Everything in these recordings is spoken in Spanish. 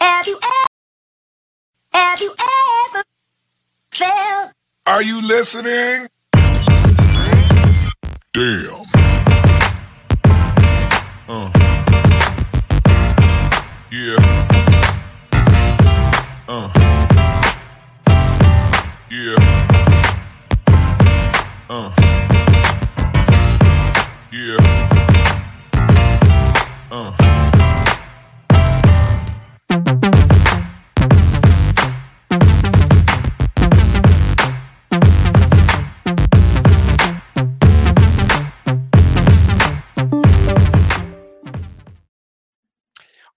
Have you ever, have you ever felt? Are you listening? Damn. Uh. Yeah. Uh. Yeah. Uh. Yeah.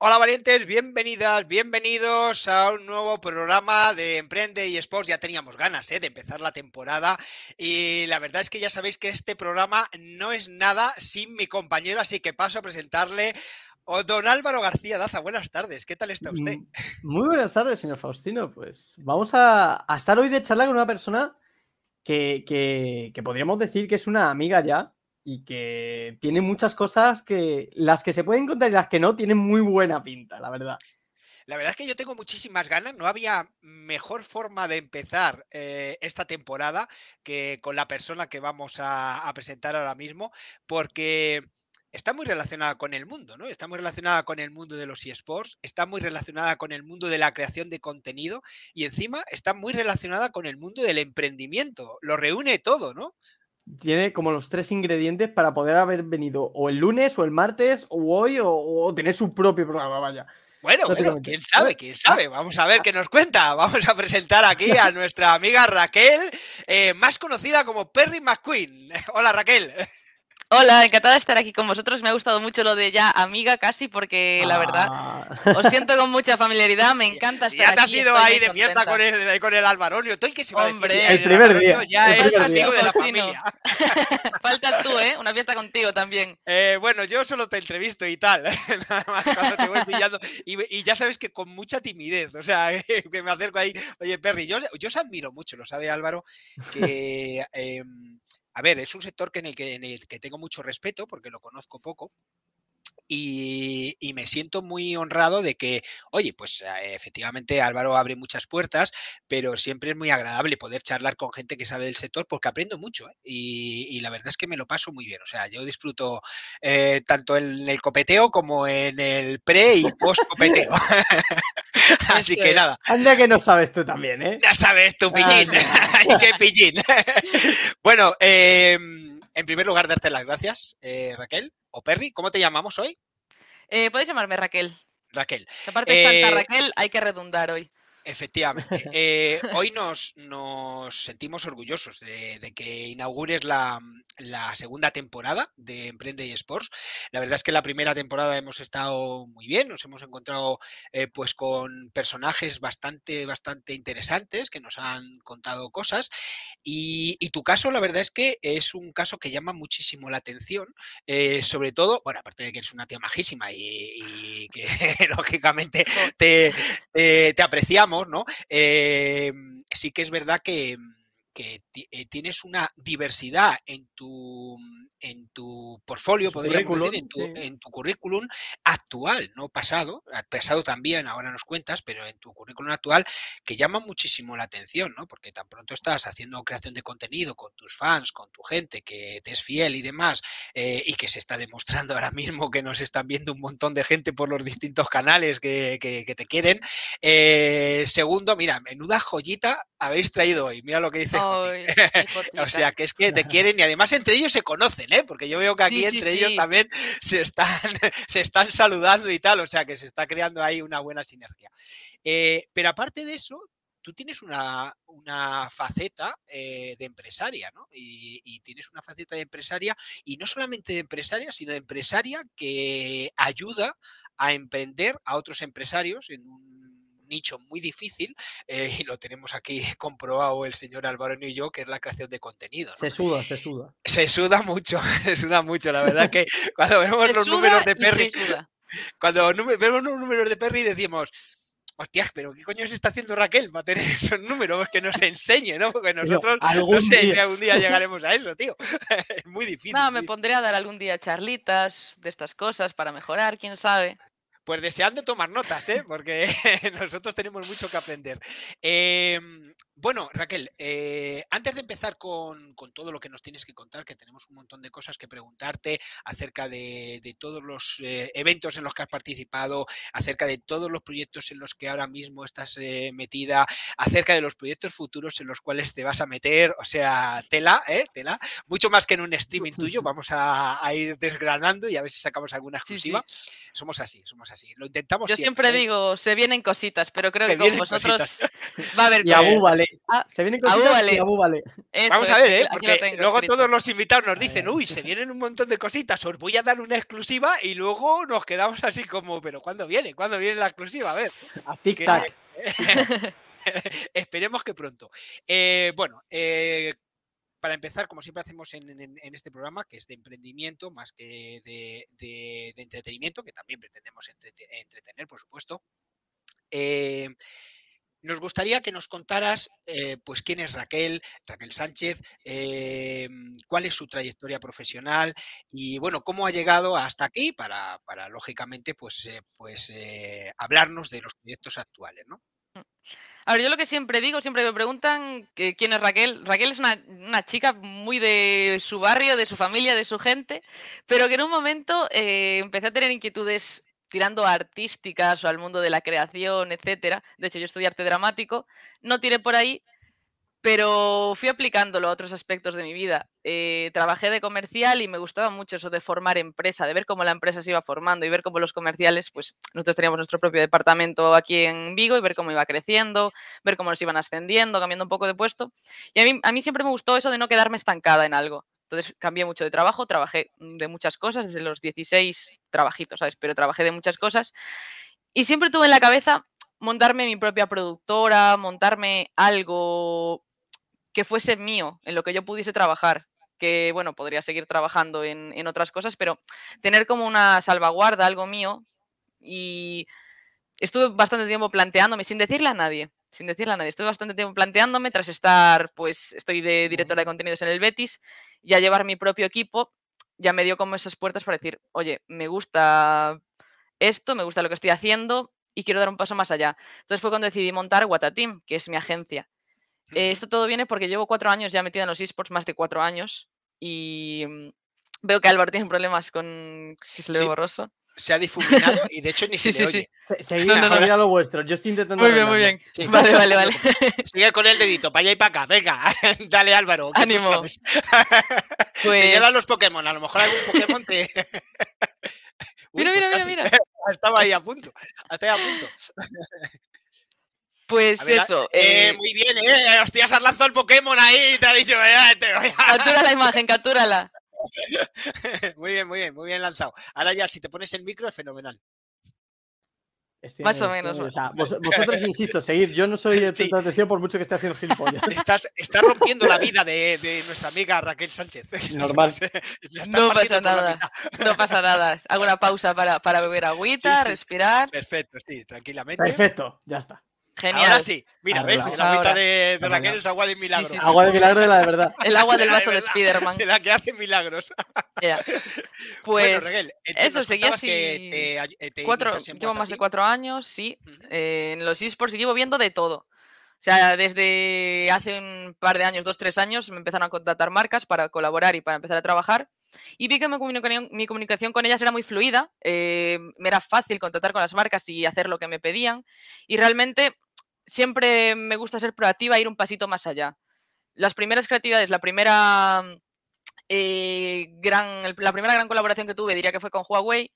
Hola valientes, bienvenidas, bienvenidos a un nuevo programa de Emprende y Sports. Ya teníamos ganas ¿eh? de empezar la temporada y la verdad es que ya sabéis que este programa no es nada sin mi compañero, así que paso a presentarle a don Álvaro García Daza. Buenas tardes, ¿qué tal está usted? Mm, Muy buenas tardes, señor Faustino. Pues vamos a, a estar hoy de charla con una persona que, que- que podríamos decir que es una amiga ya y que tiene muchas cosas que las que se pueden contar y las que no tienen muy buena pinta, la verdad. La verdad es que yo tengo muchísimas ganas. No había mejor forma de empezar eh, esta temporada que con la persona que vamos a, a presentar ahora mismo, porque está muy relacionada con el mundo, ¿no? Está muy relacionada con el mundo de los eSports, está muy relacionada con el mundo de la creación de contenido y encima está muy relacionada con el mundo del emprendimiento. Lo reúne todo, ¿no? Tiene como los tres ingredientes para poder haber venido o el lunes o el martes o hoy o, o tener su propio programa, vaya. Bueno, bueno, quién sabe, quién sabe. Vamos a ver qué nos cuenta. Vamos a presentar aquí a nuestra amiga Raquel, eh, más conocida como Perry McQueen. Hola Raquel. Hola, encantada de estar aquí con vosotros. Me ha gustado mucho lo de ya amiga casi porque la verdad Ah, os siento con mucha familiaridad, me encanta estar Ya te has aquí, ido estoy ahí de fiesta con el, con el Alvaronio. ¿Tú qué se va a decir? Hombre, El primer día, Ya el es primer amigo día. de la familia. Faltas tú, ¿eh? Una fiesta contigo también. Eh, bueno, yo solo te entrevisto y tal. Nada más cuando te voy pillando. Y, y ya sabes que con mucha timidez. O sea, que me acerco ahí. Oye, Perry, yo, yo os admiro mucho, lo sabe Álvaro, que. em, a ver, es un sector que en, el que, en el que tengo mucho respeto porque lo conozco poco. Y, y me siento muy honrado de que, oye, pues eh, efectivamente Álvaro abre muchas puertas, pero siempre es muy agradable poder charlar con gente que sabe del sector porque aprendo mucho ¿eh? y, y la verdad es que me lo paso muy bien. O sea, yo disfruto eh, tanto en el copeteo como en el pre y post copeteo. Así que nada, anda que no sabes tú también, ¿eh? ya sabes pillín. Ah, Ay, qué pillín. bueno, eh, en primer lugar, darte las gracias, eh, Raquel o Perry. ¿Cómo te llamamos hoy? Eh, Podéis llamarme Raquel. Raquel. Que Aparte de Eh, Santa Raquel, hay que redundar hoy. Efectivamente. Eh, hoy nos, nos sentimos orgullosos de, de que inaugures la, la segunda temporada de Emprende y Sports. La verdad es que la primera temporada hemos estado muy bien, nos hemos encontrado eh, pues con personajes bastante, bastante interesantes que nos han contado cosas. Y, y tu caso, la verdad es que es un caso que llama muchísimo la atención, eh, sobre todo, bueno, aparte de que eres una tía majísima y, y que lógicamente te, te- te ¿no? Eh, sí que es verdad que, que eh, tienes una diversidad en tu, en tu portfolio, su podríamos decir, en tu, sí. en tu currículum actual, no pasado, pasado también, ahora nos cuentas, pero en tu currículum actual, que llama muchísimo la atención, ¿no? Porque tan pronto estás haciendo creación de contenido con tus fans, con tu gente que te es fiel y demás, eh, y que se está demostrando ahora mismo que nos están viendo un montón de gente por los distintos canales que, que- que te quieren. Eh, segundo, mira, menuda joyita habéis traído hoy. Mira lo que dice O sea, que es que te quieren y además entre ellos se conocen, ¿eh? Porque yo veo que aquí Sí, sí, entre ellos también se están, se están saludando y tal, o sea, que se está creando ahí una buena sinergia. Eh, pero aparte de eso, tú tienes una, una faceta eh, de empresaria, ¿no? Y, y tienes una faceta de empresaria, y no solamente de empresaria, sino de empresaria que ayuda a emprender a otros empresarios en un nicho muy difícil eh, y lo tenemos aquí comprobado el señor Álvaro y yo, que es la creación de contenido. ¿no? Se suda, se suda. Se suda mucho, se suda mucho. La verdad que cuando vemos Se los números de Perry, cuando vemos los números de Perry decimos, hostia, pero ¿qué coño se está haciendo Raquel para tener esos números? Que nos enseñe, ¿no? Porque nosotros algún no sé si día- algún día llegaremos a eso, tío. es muy difícil. Muy me pondré a dar algún día charlitas de estas cosas para mejorar, quién sabe. Pues deseando tomar notas, ¿eh? porque nosotros tenemos mucho que aprender. Em, bueno, Raquel, eh, antes de empezar con, con todo lo que nos tienes que contar, que tenemos un montón de cosas que preguntarte acerca de, de todos los eh, eventos en los que has participado, acerca de todos los proyectos en los que ahora mismo estás eh, metida, acerca de los proyectos futuros en los cuales te vas a meter, o sea, tela, ¿eh? Tela, mucho más que en un streaming tuyo, vamos a, a ir desgranando y a ver si sacamos alguna Sí, sí. exclusiva. Somos así, somos así. Lo intentamos Yo siempre ¿eh? digo, se vienen cositas, pero creo Se que con vosotros cositas. va a haber Y. Abu Ah, Se vienen cositas y. Eso Vamos a ver, ¿eh? porque tengo luego escrito. todos los invitados nos dicen, uy, se vienen un montón de cositas, os voy a dar una exclusiva y luego nos quedamos así como, pero ¿cuándo viene? ¿Cuándo viene la exclusiva? A ver, A tic tac. esperemos que pronto. Eh, bueno, eh, para empezar, como siempre hacemos en, en- en este programa, que es de emprendimiento más que de, de- de entretenimiento, que también pretendemos entrete- entretener, por supuesto. eh, nos gustaría que nos contaras, eh, pues, quién es Raquel, Raquel Sánchez, eh, cuál es su trayectoria profesional y, bueno, cómo ha llegado hasta aquí para, para lógicamente, pues, eh, pues hablarnos de los proyectos actuales, ¿no? A ver, yo lo que siempre digo, siempre me preguntan quién es Raquel. Raquel es una, una chica muy de su barrio, de su familia, de su gente, pero que en un momento eh, empecé a tener inquietudes tirando artísticas o al mundo de la creación, etcétera. De hecho, yo estudié arte dramático, no tiré por ahí, pero fui aplicándolo a otros aspectos de mi vida. Eh, trabajé de comercial y me gustaba mucho eso de formar empresa, de ver cómo la empresa se iba formando y ver cómo los comerciales, pues nosotros teníamos nuestro propio departamento aquí en Vigo y ver cómo iba creciendo, ver cómo nos iban ascendiendo, cambiando un poco de puesto. Y a mí, a mí siempre me gustó eso de no quedarme estancada en algo. Entonces cambié mucho de trabajo, trabajé de muchas cosas, desde los 16 trabajitos, ¿sabes? Pero trabajé de muchas cosas. Y siempre tuve en la cabeza montarme mi propia productora, montarme algo que fuese mío, en lo que yo pudiese trabajar. Que, bueno, podría seguir trabajando en, otras cosas, pero tener como una salvaguarda, algo mío. Y estuve bastante tiempo planteándome, sin decirle a nadie, sin decirle a nadie, estuve bastante tiempo planteándome tras estar, pues estoy de directora de contenidos en el Betis, ya llevar mi propio equipo, ya me dio como esas puertas para decir, oye, me gusta esto, me gusta lo que estoy haciendo y quiero dar un paso más allá. Entonces fue cuando decidí montar Watateam, que es mi agencia. Eh, esto todo viene porque llevo cuatro años ya metida en los esports, más de cuatro años, y mm, veo que Álvaro tiene problemas con que se le ve Sí. borroso. Se ha difuminado y de hecho ni se Sí, le sí, oye. Se- Seguid, No, no, no. seguid a lo vuestro. Yo estoy intentando. Muy bien, muy bien. Sí. Vale, vale, vale. Sigue con el dedito, para allá y para acá. Venga, dale Álvaro. Ánimo. Pues- Señala los Pokémon, a lo mejor algún Pokémon te. Uy, Mira, pues mira, casi. mira, mira. Estaba ahí a punto. Hasta ahí a punto. Pues ver, eso. eh, eh, muy bien, ¿eh? Hostias, has lanzado el Pokémon ahí y te ha dicho. "Eh, te voy a-". captura la imagen, captúrala. muy bien, muy bien, muy bien lanzado. Ahora ya, si te pones el micro, es fenomenal. Estoy Más en o menos. O sea, vos- vosotros, insisto, seguid. Yo no soy el Sí. centro de atención por mucho que esté haciendo gilipollas. Estás, estás rompiendo la vida de, de nuestra amiga Raquel Sánchez. Normal. Estás No pasa nada. No pasa nada. Hago una pausa para, para beber agüita, sí. respirar. Perfecto, sí, tranquilamente. Perfecto, ya está. Genial. Ahora sí, mira, ¿ves? Agüita Ahora. de, de. Raquel es agua de milagro. sí, sí. Agua de milagro de la de verdad. El agua del De la vaso de verdad, Spiderman. De la que hace milagros. Bueno, Pues Raquel, entonces eso, nos seguí contabas así que te, eh, te cuatro, llevo más de cuatro años, sí, eh, en los esports y llevo viendo de todo. O sea, desde hace un par de años, dos, tres años, me empezaron a contactar marcas para colaborar y para empezar a trabajar. Y vi que mi comunicación, mi comunicación con ellas era muy fluida, eh, me era fácil contactar con las marcas y hacer lo que me pedían. Y realmente siempre me gusta ser proactiva e ir un pasito más allá. Las primeras creatividades, la primera eh, gran, la primera gran colaboración que tuve diría que fue con Huawei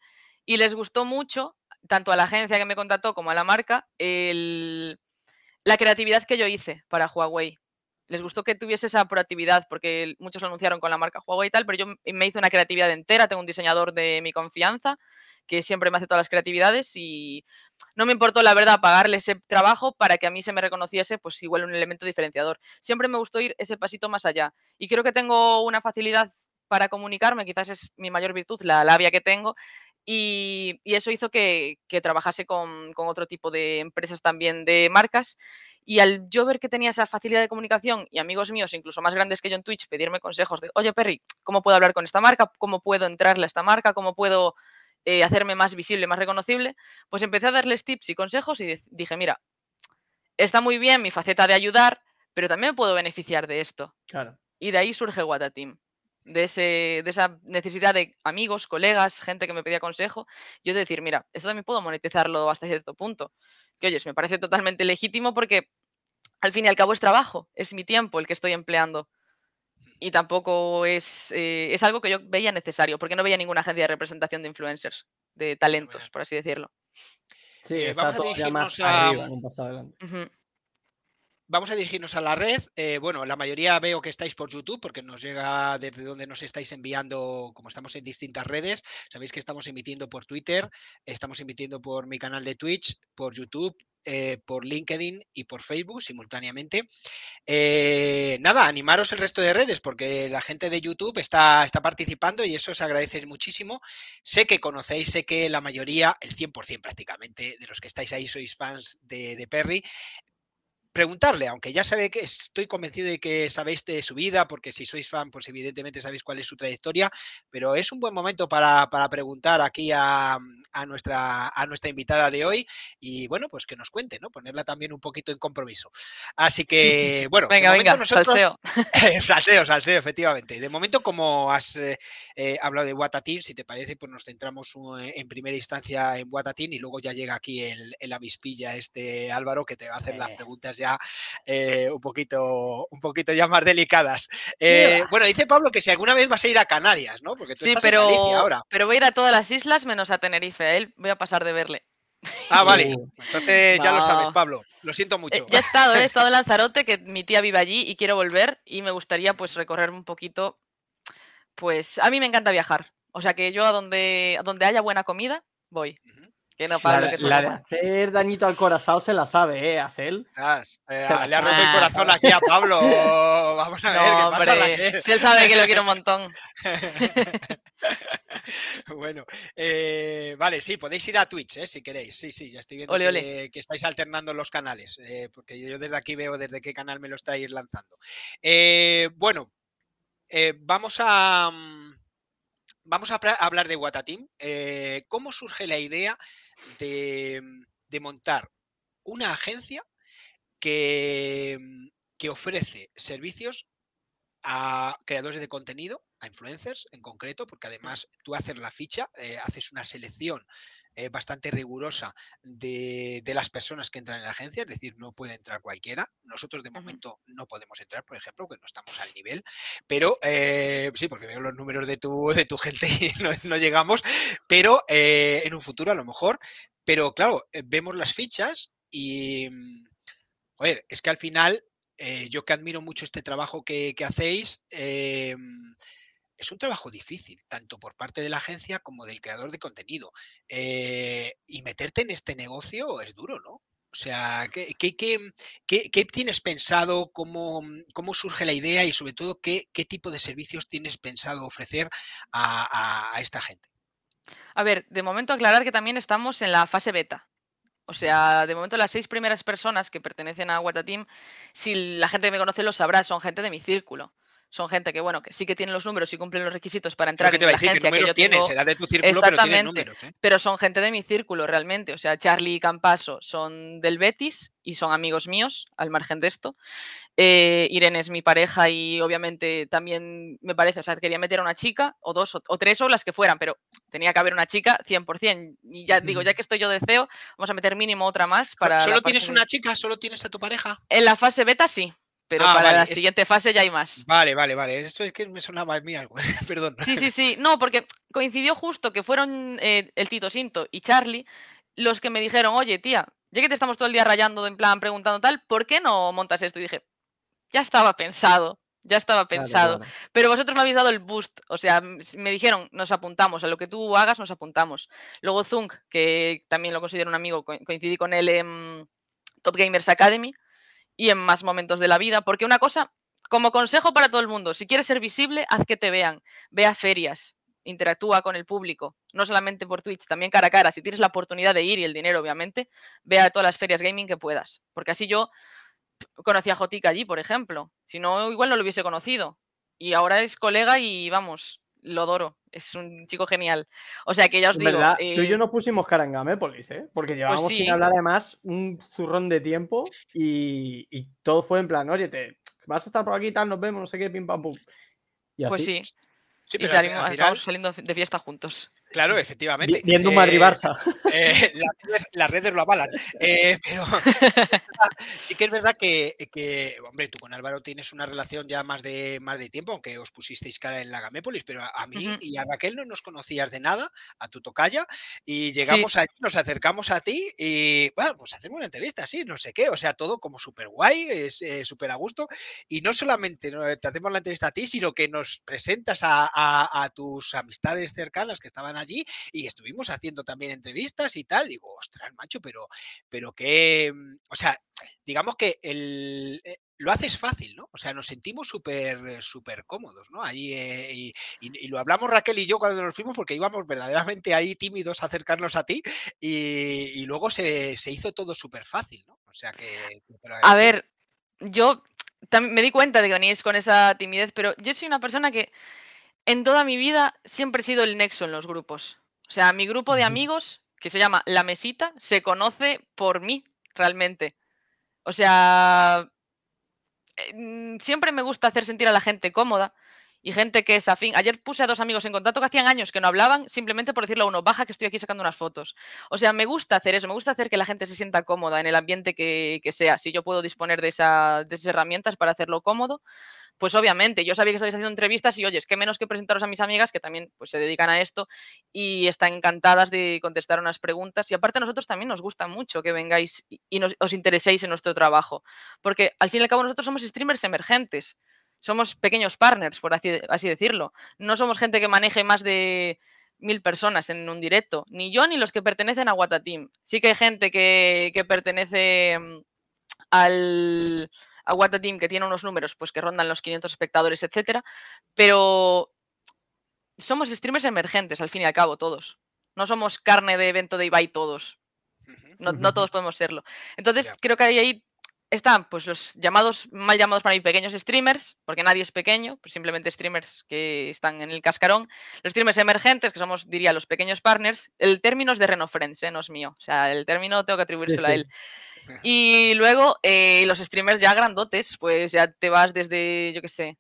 y les gustó mucho, tanto a la agencia que me contactó como a la marca, la creatividad que yo hice para Huawei. Les gustó que tuviese esa proactividad, porque muchos lo anunciaron con la marca Huawei y tal, pero yo me hice una creatividad entera, tengo un diseñador de mi confianza que siempre me hace todas las creatividades y no me importó, la verdad, pagarle ese trabajo para que a mí se me reconociese, pues igual un elemento diferenciador. Siempre me gustó ir ese pasito más allá y creo que tengo una facilidad para comunicarme, quizás es mi mayor virtud, la labia que tengo, y, eso hizo que, trabajase con, otro tipo de empresas también de marcas. Y al yo ver que tenía esa facilidad de comunicación y amigos míos, incluso más grandes que yo en Twitch, pedirme consejos de, oye Perry, ¿cómo puedo hablar con esta marca? ¿Cómo puedo entrarle a esta marca? ¿Cómo puedo eh, hacerme más visible, más reconocible? Pues empecé a darles tips y consejos y dije, mira, está muy bien mi faceta de ayudar, pero también me puedo beneficiar de esto. Claro. Y de ahí surge Watateam de, ese, de esa necesidad de amigos, colegas, gente que me pedía consejo, yo de decir, mira, esto también puedo monetizarlo hasta cierto punto. Que oyes, me parece totalmente legítimo porque al fin y al cabo es trabajo, es mi tiempo el que estoy empleando. Y tampoco es, eh, es algo que yo veía necesario, porque no veía ninguna agencia de representación de influencers, de talentos, por así decirlo. Sí, Eh, está vamos a todo ya dirigirnos más a- arriba, un paso adelante. Vamos a dirigirnos a la red. Eh, bueno, la mayoría veo que estáis por YouTube porque nos llega desde donde nos estáis enviando, como estamos en distintas redes. Sabéis que estamos emitiendo por Twitter, estamos emitiendo por mi canal de Twitch, por YouTube, eh, por LinkedIn y por Facebook simultáneamente. Eh, nada, animaros el resto de redes porque la gente de YouTube está, está participando y eso os agradece muchísimo. Sé que conocéis, sé que la mayoría, el 100% prácticamente de los que estáis ahí sois fans de, de Perry preguntarle, aunque ya sabe que estoy convencido de que sabéis de su vida, porque si sois fan, pues evidentemente sabéis cuál es su trayectoria, pero es un buen momento para, para preguntar aquí a, a nuestra, a nuestra invitada de hoy y bueno, pues que nos cuente, ¿no? Ponerla también un poquito en compromiso. Así que, bueno, de Venga, momento venga, nosotros- salseo. salseo, salseo, efectivamente. De momento, como has eh, eh, hablado de Watatin, si te parece, pues nos centramos uh, en primera instancia en Watatin y luego ya llega aquí el, el avispilla este Álvaro que te va a hacer las Eh. preguntas ya eh, un poquito un poquito ya más delicadas. Eh, bueno, dice Pablo que si alguna vez vas a ir a Canarias, ¿no? Porque tú Sí, estás pero, en Galicia ahora. pero voy a ir a todas las islas menos a Tenerife. A él voy a pasar de verle. Ah, vale. Uh. Entonces ya lo sabes. Pablo. Lo siento Eh, mucho. ya he estado, ¿eh? he estado en Lanzarote, que mi tía vive allí y quiero volver y me gustaría pues recorrer un poquito. Pues a mí me encanta viajar. O sea que yo a donde, a donde haya buena comida, voy. Ujú. Que no La, Pablo, de- que la de hacer dañito al corazón se la sabe, ¿eh? Asel. Eh, Se la le ha roto el corazón aquí a Pablo. Vamos a ver No, qué pasa, él sabe que lo quiero un montón. bueno, eh, vale, sí, podéis ir a Twitch, eh, si queréis. Sí, sí, ya estoy viendo Ole, que, ole. que estáis alternando los canales, eh, porque yo desde aquí veo desde qué canal me lo estáis lanzando. Eh, bueno, eh, vamos a mm, vamos a hablar de Watateam. Eh, ¿Cómo surge la idea de, mm, de montar una agencia que, mm, que ofrece servicios a creadores de contenido, a influencers en concreto, porque además tú haces la ficha, eh, haces una selección eh, bastante rigurosa de, de las personas que entran en la agencia, es decir, no puede entrar cualquiera. Nosotros de momento no podemos entrar, por ejemplo, porque no estamos al nivel, pero eh, sí, porque veo los números de tu, de tu gente y no, no llegamos, pero eh, en un futuro a lo mejor, pero claro, eh, vemos las fichas y, mm, joder, es que al final yo que admiro mucho este trabajo que, que hacéis, es un trabajo difícil, tanto por parte de la agencia como del creador de contenido. Eh, y meterte en este negocio es duro, ¿no? O sea, ¿qué, qué- qué- qué- qué tienes pensado? Cómo, ¿Cómo surge la idea? Y sobre todo, ¿qué, tipo de servicios tienes pensado ofrecer a, a- a esta gente? A ver, de momento aclarar que también estamos en la fase beta. O sea, de momento las seis primeras personas que pertenecen a Watateam, si la gente que me conoce lo sabrá, son gente de mi círculo. Son gente que, bueno, que sí que tienen los números y cumplen los requisitos para entrar que en te va a la decir que agencia que números yo tienes, tengo, será de tu círculo, pero números. ¿eh? pero son gente de mi círculo realmente. O sea, Charlie y Campaso son del Betis y son amigos míos, al margen de esto. Eh, Irene es mi pareja y obviamente también me parece, o sea, quería meter a una chica o dos o, o tres o las que fueran, pero tenía que haber una chica 100%. Y ya digo, ya que estoy yo de CEO, vamos a meter mínimo otra más para... ¿Solo tienes una chica? ¿Solo tienes a tu pareja? En la fase beta sí, pero Ah, para vale, la es- siguiente fase ya hay más. Vale, vale, vale. Esto es que me sonaba a mí algo. Perdón. Sí, sí, sí. No, porque coincidió justo que fueron eh, el Tito Sinto y Charlie los que me dijeron, oye, tía, ya que te estamos todo el día rayando, en plan, preguntando tal, ¿por qué no montas esto? Y dije, ya estaba pensado, ya estaba pensado. claro. Pero vosotros me habéis dado el boost. O sea, me dijeron, nos apuntamos, a lo que tú hagas nos apuntamos. Luego Zunk, que también lo considero un amigo, co- coincidí con él en Top Gamers Academy y en más momentos de la vida. Porque una cosa, como consejo para todo el mundo, si quieres ser visible, haz que te vean. Ve a ferias, interactúa con el público, no solamente por Twitch, también cara a cara. Si tienes la oportunidad de ir y el dinero, obviamente, ve a todas las ferias gaming que puedas. Porque así yo conocí a Jotica allí, por ejemplo. Si no, igual no lo hubiese conocido. Y ahora es colega y vamos, lo adoro. Es un chico genial. O sea que ya os digo. verdad, tú y yo eh, nos pusimos cara en Gamépolis, ¿eh? Porque llevábamos sí. sin hablar además un zurrón de tiempo y, y todo fue en plan, oye, te, vas a estar por aquí y tal, nos vemos, no sé qué, pim pam pum. Y así, Pues sí, Sí, y pero salimos, al final, acabamos saliendo de fiesta juntos. Claro, efectivamente. viendo un eh, Madrid-Barça. eh, las, redes, las redes lo avalan. Eh, pero sí que es verdad que, que, hombre, tú con Álvaro tienes una relación ya más de, más de tiempo, aunque os pusisteis cara en la Gamépolis, pero a, a mí y a Raquel no nos conocías de nada, a tu tocaya, y llegamos allí, nos acercamos a ti y, bueno, pues hacemos una entrevista, sí, no sé qué, o sea, todo como súper guay, es eh, súper a gusto, y no solamente te hacemos la entrevista a ti, sino que nos presentas a, a- a tus amistades cercanas que estaban allí y estuvimos haciendo también entrevistas y tal. Digo, ostras, macho, pero, pero que, mm, o sea, digamos que el, eh, lo haces fácil, ¿no? O sea, nos sentimos súper súper cómodos, ¿no? Ahí, eh, y, y- y lo hablamos Raquel y yo cuando nos fuimos porque íbamos verdaderamente ahí tímidos a acercarnos a ti y, y luego se, se hizo todo súper fácil, ¿no? O sea que... A ver, yo también me di cuenta de que veníais con esa timidez, pero yo soy una persona que en toda mi vida siempre he sido el nexo en los grupos. O sea, mi grupo de amigos, que se llama La Mesita, se conoce por mí, realmente. O sea, eh, mm, siempre me gusta hacer sentir a la gente cómoda y gente que es afín. Ayer puse a dos amigos en contacto que hacían años que no hablaban, simplemente por decirle a uno, baja que estoy aquí sacando unas fotos. O sea, me gusta hacer eso, me gusta hacer que la gente se sienta cómoda en el ambiente que, que sea. Si yo puedo disponer de, esa- de esas herramientas para hacerlo cómodo, pues obviamente, yo sabía que estabais haciendo entrevistas y, oye, es que menos que presentaros a mis amigas que también pues, se dedican a esto y están encantadas de contestar unas preguntas. Y aparte a nosotros también nos gusta mucho que vengáis y, nos- os intereséis en nuestro trabajo, porque al fin y al cabo nosotros somos streamers emergentes, somos pequeños partners, por así, decirlo. No somos gente que maneje más de mil personas en un directo, ni yo ni los que pertenecen a Wata Team. Sí que hay gente que, que pertenece mm, al a Wata Team que tiene unos números pues que rondan los 500 espectadores, etcétera, pero somos streamers emergentes al fin y al cabo todos. No somos carne de evento de Ibai todos. No, todos podemos serlo. Entonces, creo que ahí, ahí están pues los llamados, mal llamados para mí pequeños streamers, porque nadie es pequeño, pues simplemente streamers que están en el cascarón. Los streamers emergentes, que somos, diría, los pequeños partners. El término es de Reno Friends, ¿eh? no es mío. O sea, el término tengo que atribuírselo a sí. él. Y luego eh, los streamers ya grandotes, pues ya te vas desde, yo qué sé,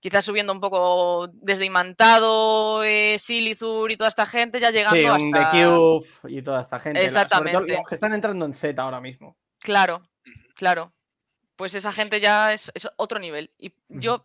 quizás subiendo un poco desde Imantado, eh, Silizur y toda esta gente, ya llegando Sí, un The hasta... Cube y toda esta gente. la- sobre todo Exactamente. los que están entrando en Z ahora mismo. Claro, claro. Pues esa gente ya es, es otro nivel. Y yo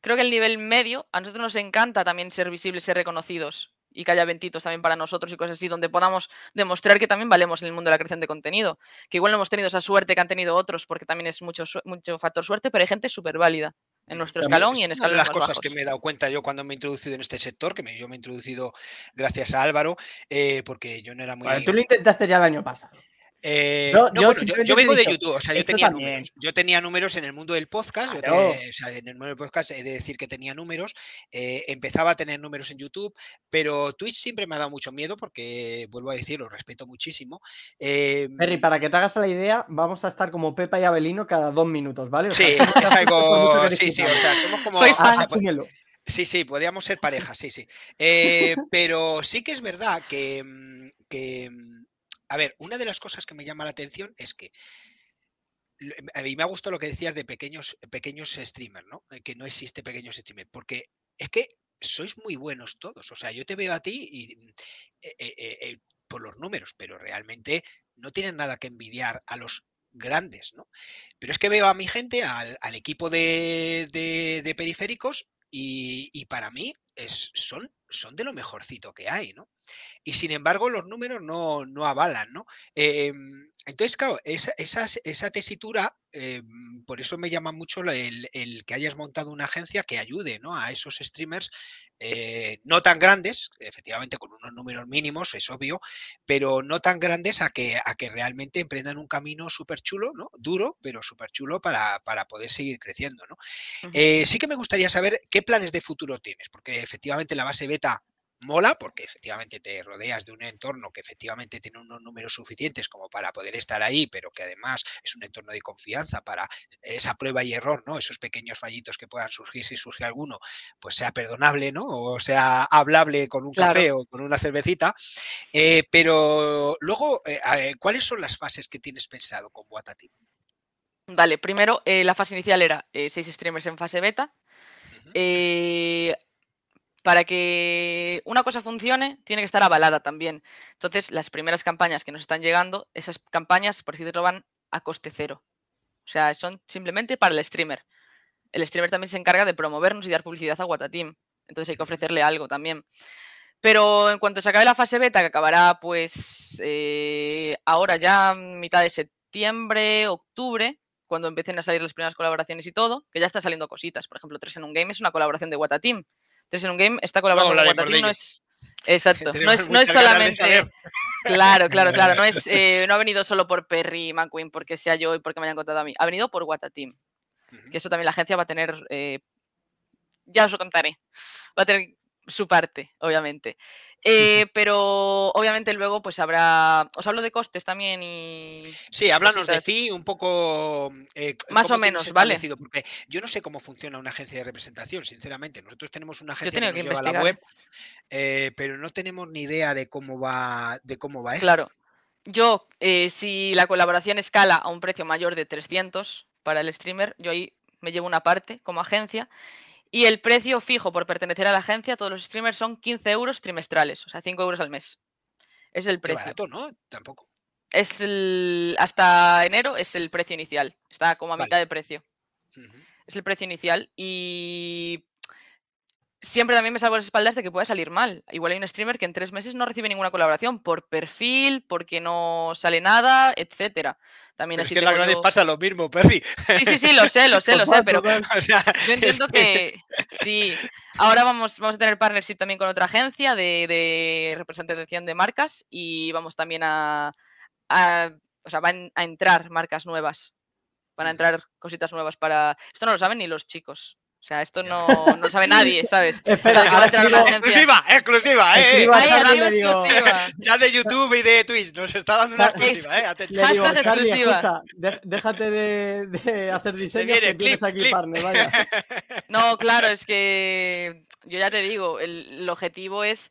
creo que el nivel medio, a nosotros nos encanta también ser visibles, ser reconocidos y que haya eventitos también para nosotros y cosas así, donde podamos demostrar que también valemos en el mundo de la creación de contenido. Que igual no hemos tenido esa suerte que han tenido otros, porque también es mucho, mucho factor suerte, pero hay gente súper válida en nuestro También escalón es y en una de las más cosas bajos. que me he dado cuenta yo cuando me he introducido en este sector, que me- yo me he introducido gracias a Álvaro, eh, porque yo no era muy... Tú lo intentaste ya el año pasado. Eh, Yo- no, yo bueno, yo, yo vengo de YouTube, o sea, yo tenía también. números. Yo tenía números en el mundo del podcast, yo o sea, en el mundo del podcast he de decir que tenía números, eh, empezaba a tener números en YouTube, pero Twitch siempre me ha dado mucho miedo porque, vuelvo a decir, lo respeto muchísimo. eh, Perry, para que te hagas la idea, vamos a estar como Pepa y Abelino cada dos minutos, ¿vale? O sea, Sí, es algo. Sí, sí, o sea, somos como. Soy o sea. Sí, sí, podríamos ser pareja, sí, sí. Eh, pero sí que es verdad que, mm, que, mm, a ver, una de las cosas que me llama la atención es que, lo- a mí me ha gustado lo que decías de pequeños, pequeños streamers, ¿no? Eh, Que no existe pequeños streamers, porque es que sois muy buenos todos. O sea, yo te veo a ti y mm, eh, eh, por los números, pero realmente no tienen nada que envidiar a los grandes, ¿no? Pero es que veo a mi gente, al, al equipo de- de periféricos, y, y para mí es, son, son de lo mejorcito que hay, ¿no? Y sin embargo, los números no, no avalan, ¿no? Em, entonces, claro, esa, esa- esa tesitura, em, por eso me llama mucho el, el que hayas montado una agencia que ayude ¿no? a esos streamers eh, no tan grandes, efectivamente con unos números mínimos, es obvio, pero no tan grandes a que, a que realmente emprendan un camino súper chulo, ¿no? Duro, pero súper chulo para, para poder seguir creciendo. Eh, sí que me gustaría saber qué planes de futuro tienes, porque efectivamente la base beta mola, porque efectivamente te rodeas de un entorno que efectivamente tiene unos números suficientes como para poder estar ahí, pero que además es un entorno de confianza para esa prueba y error, ¿no? Esos pequeños fallitos que puedan surgir si surge alguno, pues sea perdonable, ¿no? O sea hablable con un Claro. café o con una cervecita. Eh, pero luego, eh, ¿cuáles son las fases que tienes pensado con Watateam? Vale, primero, eh, la fase inicial era seis streamers en fase beta. Eh, para que una cosa funcione, tiene que estar avalada también. Entonces, las primeras campañas que nos están llegando, esas campañas, por decirlo, van a coste cero. O sea, son simplemente para el streamer. El streamer también se encarga de promovernos y dar publicidad a Watateam. Entonces hay que ofrecerle algo también. Pero en cuanto se acabe la fase beta, que acabará pues eh, ahora ya mitad de septiembre, octubre, cuando empiecen a salir las primeras colaboraciones y todo, que ya están saliendo cositas. Por ejemplo, 3 en un game es una colaboración de Watateam. 3 en un game, esta colaboración con Watateam no es. Exacto, no es, no es solamente. Claro, claro, claro. No, es, eh, no ha venido solo por Perry y McQueen porque sea yo y porque me hayan contado a mí. Ha venido por Watateam. Ujú. Que eso también la agencia va a tener. eh, ya os lo contaré. Va a tener su parte, obviamente. Eh, pero obviamente luego pues habrá. Os hablo de costes también y. Sí, háblanos de ti un poco. eh, Más o menos, ¿vale? Porque yo no sé cómo funciona una agencia de representación, sinceramente. Nosotros tenemos una agencia que nos que lleva la investigar. web, eh, pero no tenemos ni idea de cómo va, de cómo va esto. Claro. Yo, eh, si la colaboración escala a un precio mayor de 300 para el streamer, yo ahí me llevo una parte como agencia. Y el precio fijo por pertenecer a la agencia, todos los streamers son 15 euros trimestrales, o sea, 5 euros al mes. Es el Qué precio. barato, ¿no? Tampoco. Es el, hasta enero es el precio inicial. Está como a Vale. mitad de precio. Es el precio inicial. Y siempre también me salvo las espaldas de que pueda salir mal. Igual hay un streamer que en tres meses no recibe ninguna colaboración por perfil, porque no sale nada, etcétera. También Pero es así que en las tengo grandes yo- pasa lo mismo, Perry. Sí, sí, sí, lo sé, lo sé, lo sé, pero total. O sea, yo es entiendo que sí. Ahora vamos, vamos a tener partnership también con otra agencia de, de representación de marcas y vamos también a, a- o sea, van a entrar marcas nuevas. Van a entrar cositas nuevas para. Esto no lo saben ni los chicos. O sea, esto no, no sabe nadie, ¿sabes? Espera, que ahora agencia- Exclusiva, exclusiva, eh. eh. Escriba a Ahí, Charlie le digo, exclusiva. Chat de YouTube y de Twitch, nos está dando una exclusiva, eh. Atención. le digo, Charlie, exclusiva. escucha, de- déjate de, de hacer diseños viene, que tienes clip, aquí clip. partner, vaya. No, claro, es que yo ya te digo, el, el objetivo es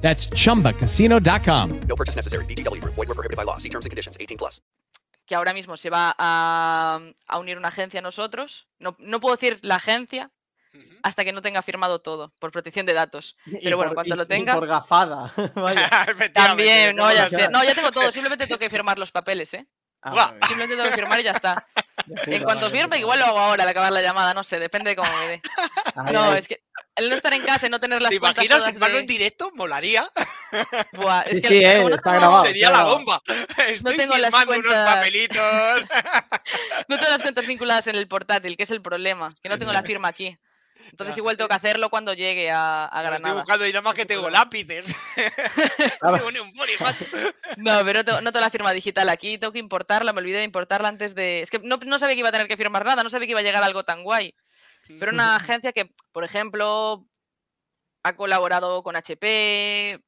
That's chumbacasino.com. No purchase necessary. Group. Void were prohibited by law. See terms and conditions. 18 plus. que ahora mismo se va a, a unir una agencia a nosotros. No, no puedo decir la agencia hasta que no tenga firmado todo, por protección de datos. Y Pero bueno, por- cuando y- lo y tenga- por gafada, vaya. También, no, ya sé. No, ya tengo todo, simplemente tengo que firmar los papeles, ¿eh? Ah. Simplemente tengo que firmar y ya está. En cuanto firme, igual lo hago ahora al acabar la llamada, no sé, depende de cómo me dé. No, es que el no estar en casa y no tener las ¿Te cuentas imaginas todas firmarlo de- en directo? Molaría. Buah, es Sí, que sí, eh, no está grabado. Sería la bomba. Estoy tengo las unos cuentas- papelitos. No tengo las cuentas vinculadas en el portátil, que es el problema, que no tengo la firma aquí. Entonces Ya. igual tengo que hacerlo cuando llegue a, a Lo estoy Granada. buscando y nada más que tengo lápices. Tengo ni un boli, macho. No, pero no tengo, no tengo la firma digital aquí, tengo que importarla, me olvidé de importarla antes de... Es que no, no sabía que iba a tener que firmar nada, no sabía que iba a llegar algo tan guay. Pero una agencia que, por ejemplo, ha colaborado con HP,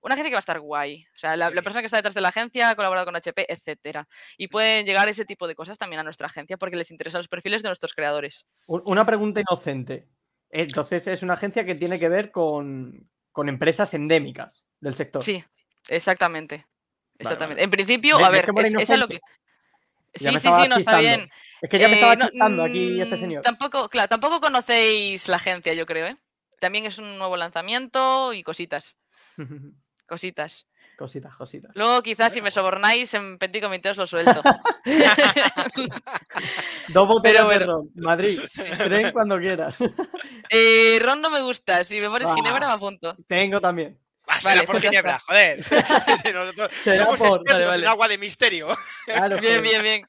una agencia que va a estar guay. O sea, la, la persona que está detrás de la agencia ha colaborado con HP, etcétera. Y pueden llegar ese tipo de cosas también a nuestra agencia porque les interesan los perfiles de nuestros creadores. Un- Una pregunta inocente. Entonces es una agencia que tiene que ver con, con empresas endémicas del sector. Sí, exactamente. Exactamente. vale. En principio, ¿Ves- a ver, es, es a lo que. Sí, sí, sí, no está bien. Es que ya me Eh, estaba no, chistando aquí este mm, señor. Tampoco, claro, tampoco conocéis la agencia, yo creo, ¿eh? También es un nuevo lanzamiento y cositas. Cositas. Cositas, cositas. Luego, quizás, si me sobornáis, en Petit Comité os lo suelto. Dos botellas Pero de ron. Madrid. Tren cuando quieras. eh, Ron no me gusta. Si me pones Ah. ginebra, me apunto. Tengo también. Ah, será Vale, por Ginebra, está. joder. Si nosotros Será somos por- expertos Vale, vale. en agua de misterio. Claro, Bien, joder. bien, bien.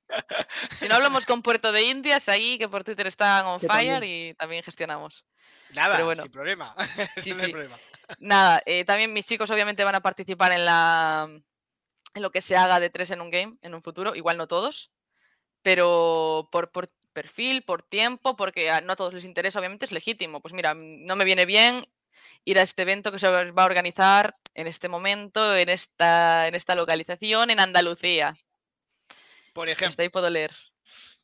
Si no hablamos con Puerto de Indias, ahí que por Twitter están on Que fire también. y también gestionamos. Nada, Pero bueno. sin problema. Sí, no hay sí. problema. Nada, eh, también mis chicos obviamente van a participar en la en lo que se haga de tres en un game en un futuro, igual no todos, pero por, por perfil, por tiempo, porque a no a todos les interesa, obviamente es legítimo. Pues mira, no me viene bien ir a este evento que se va a organizar en este momento, en esta, en esta localización, en Andalucía. Por Hasta ejemplo, ahí puedo leer.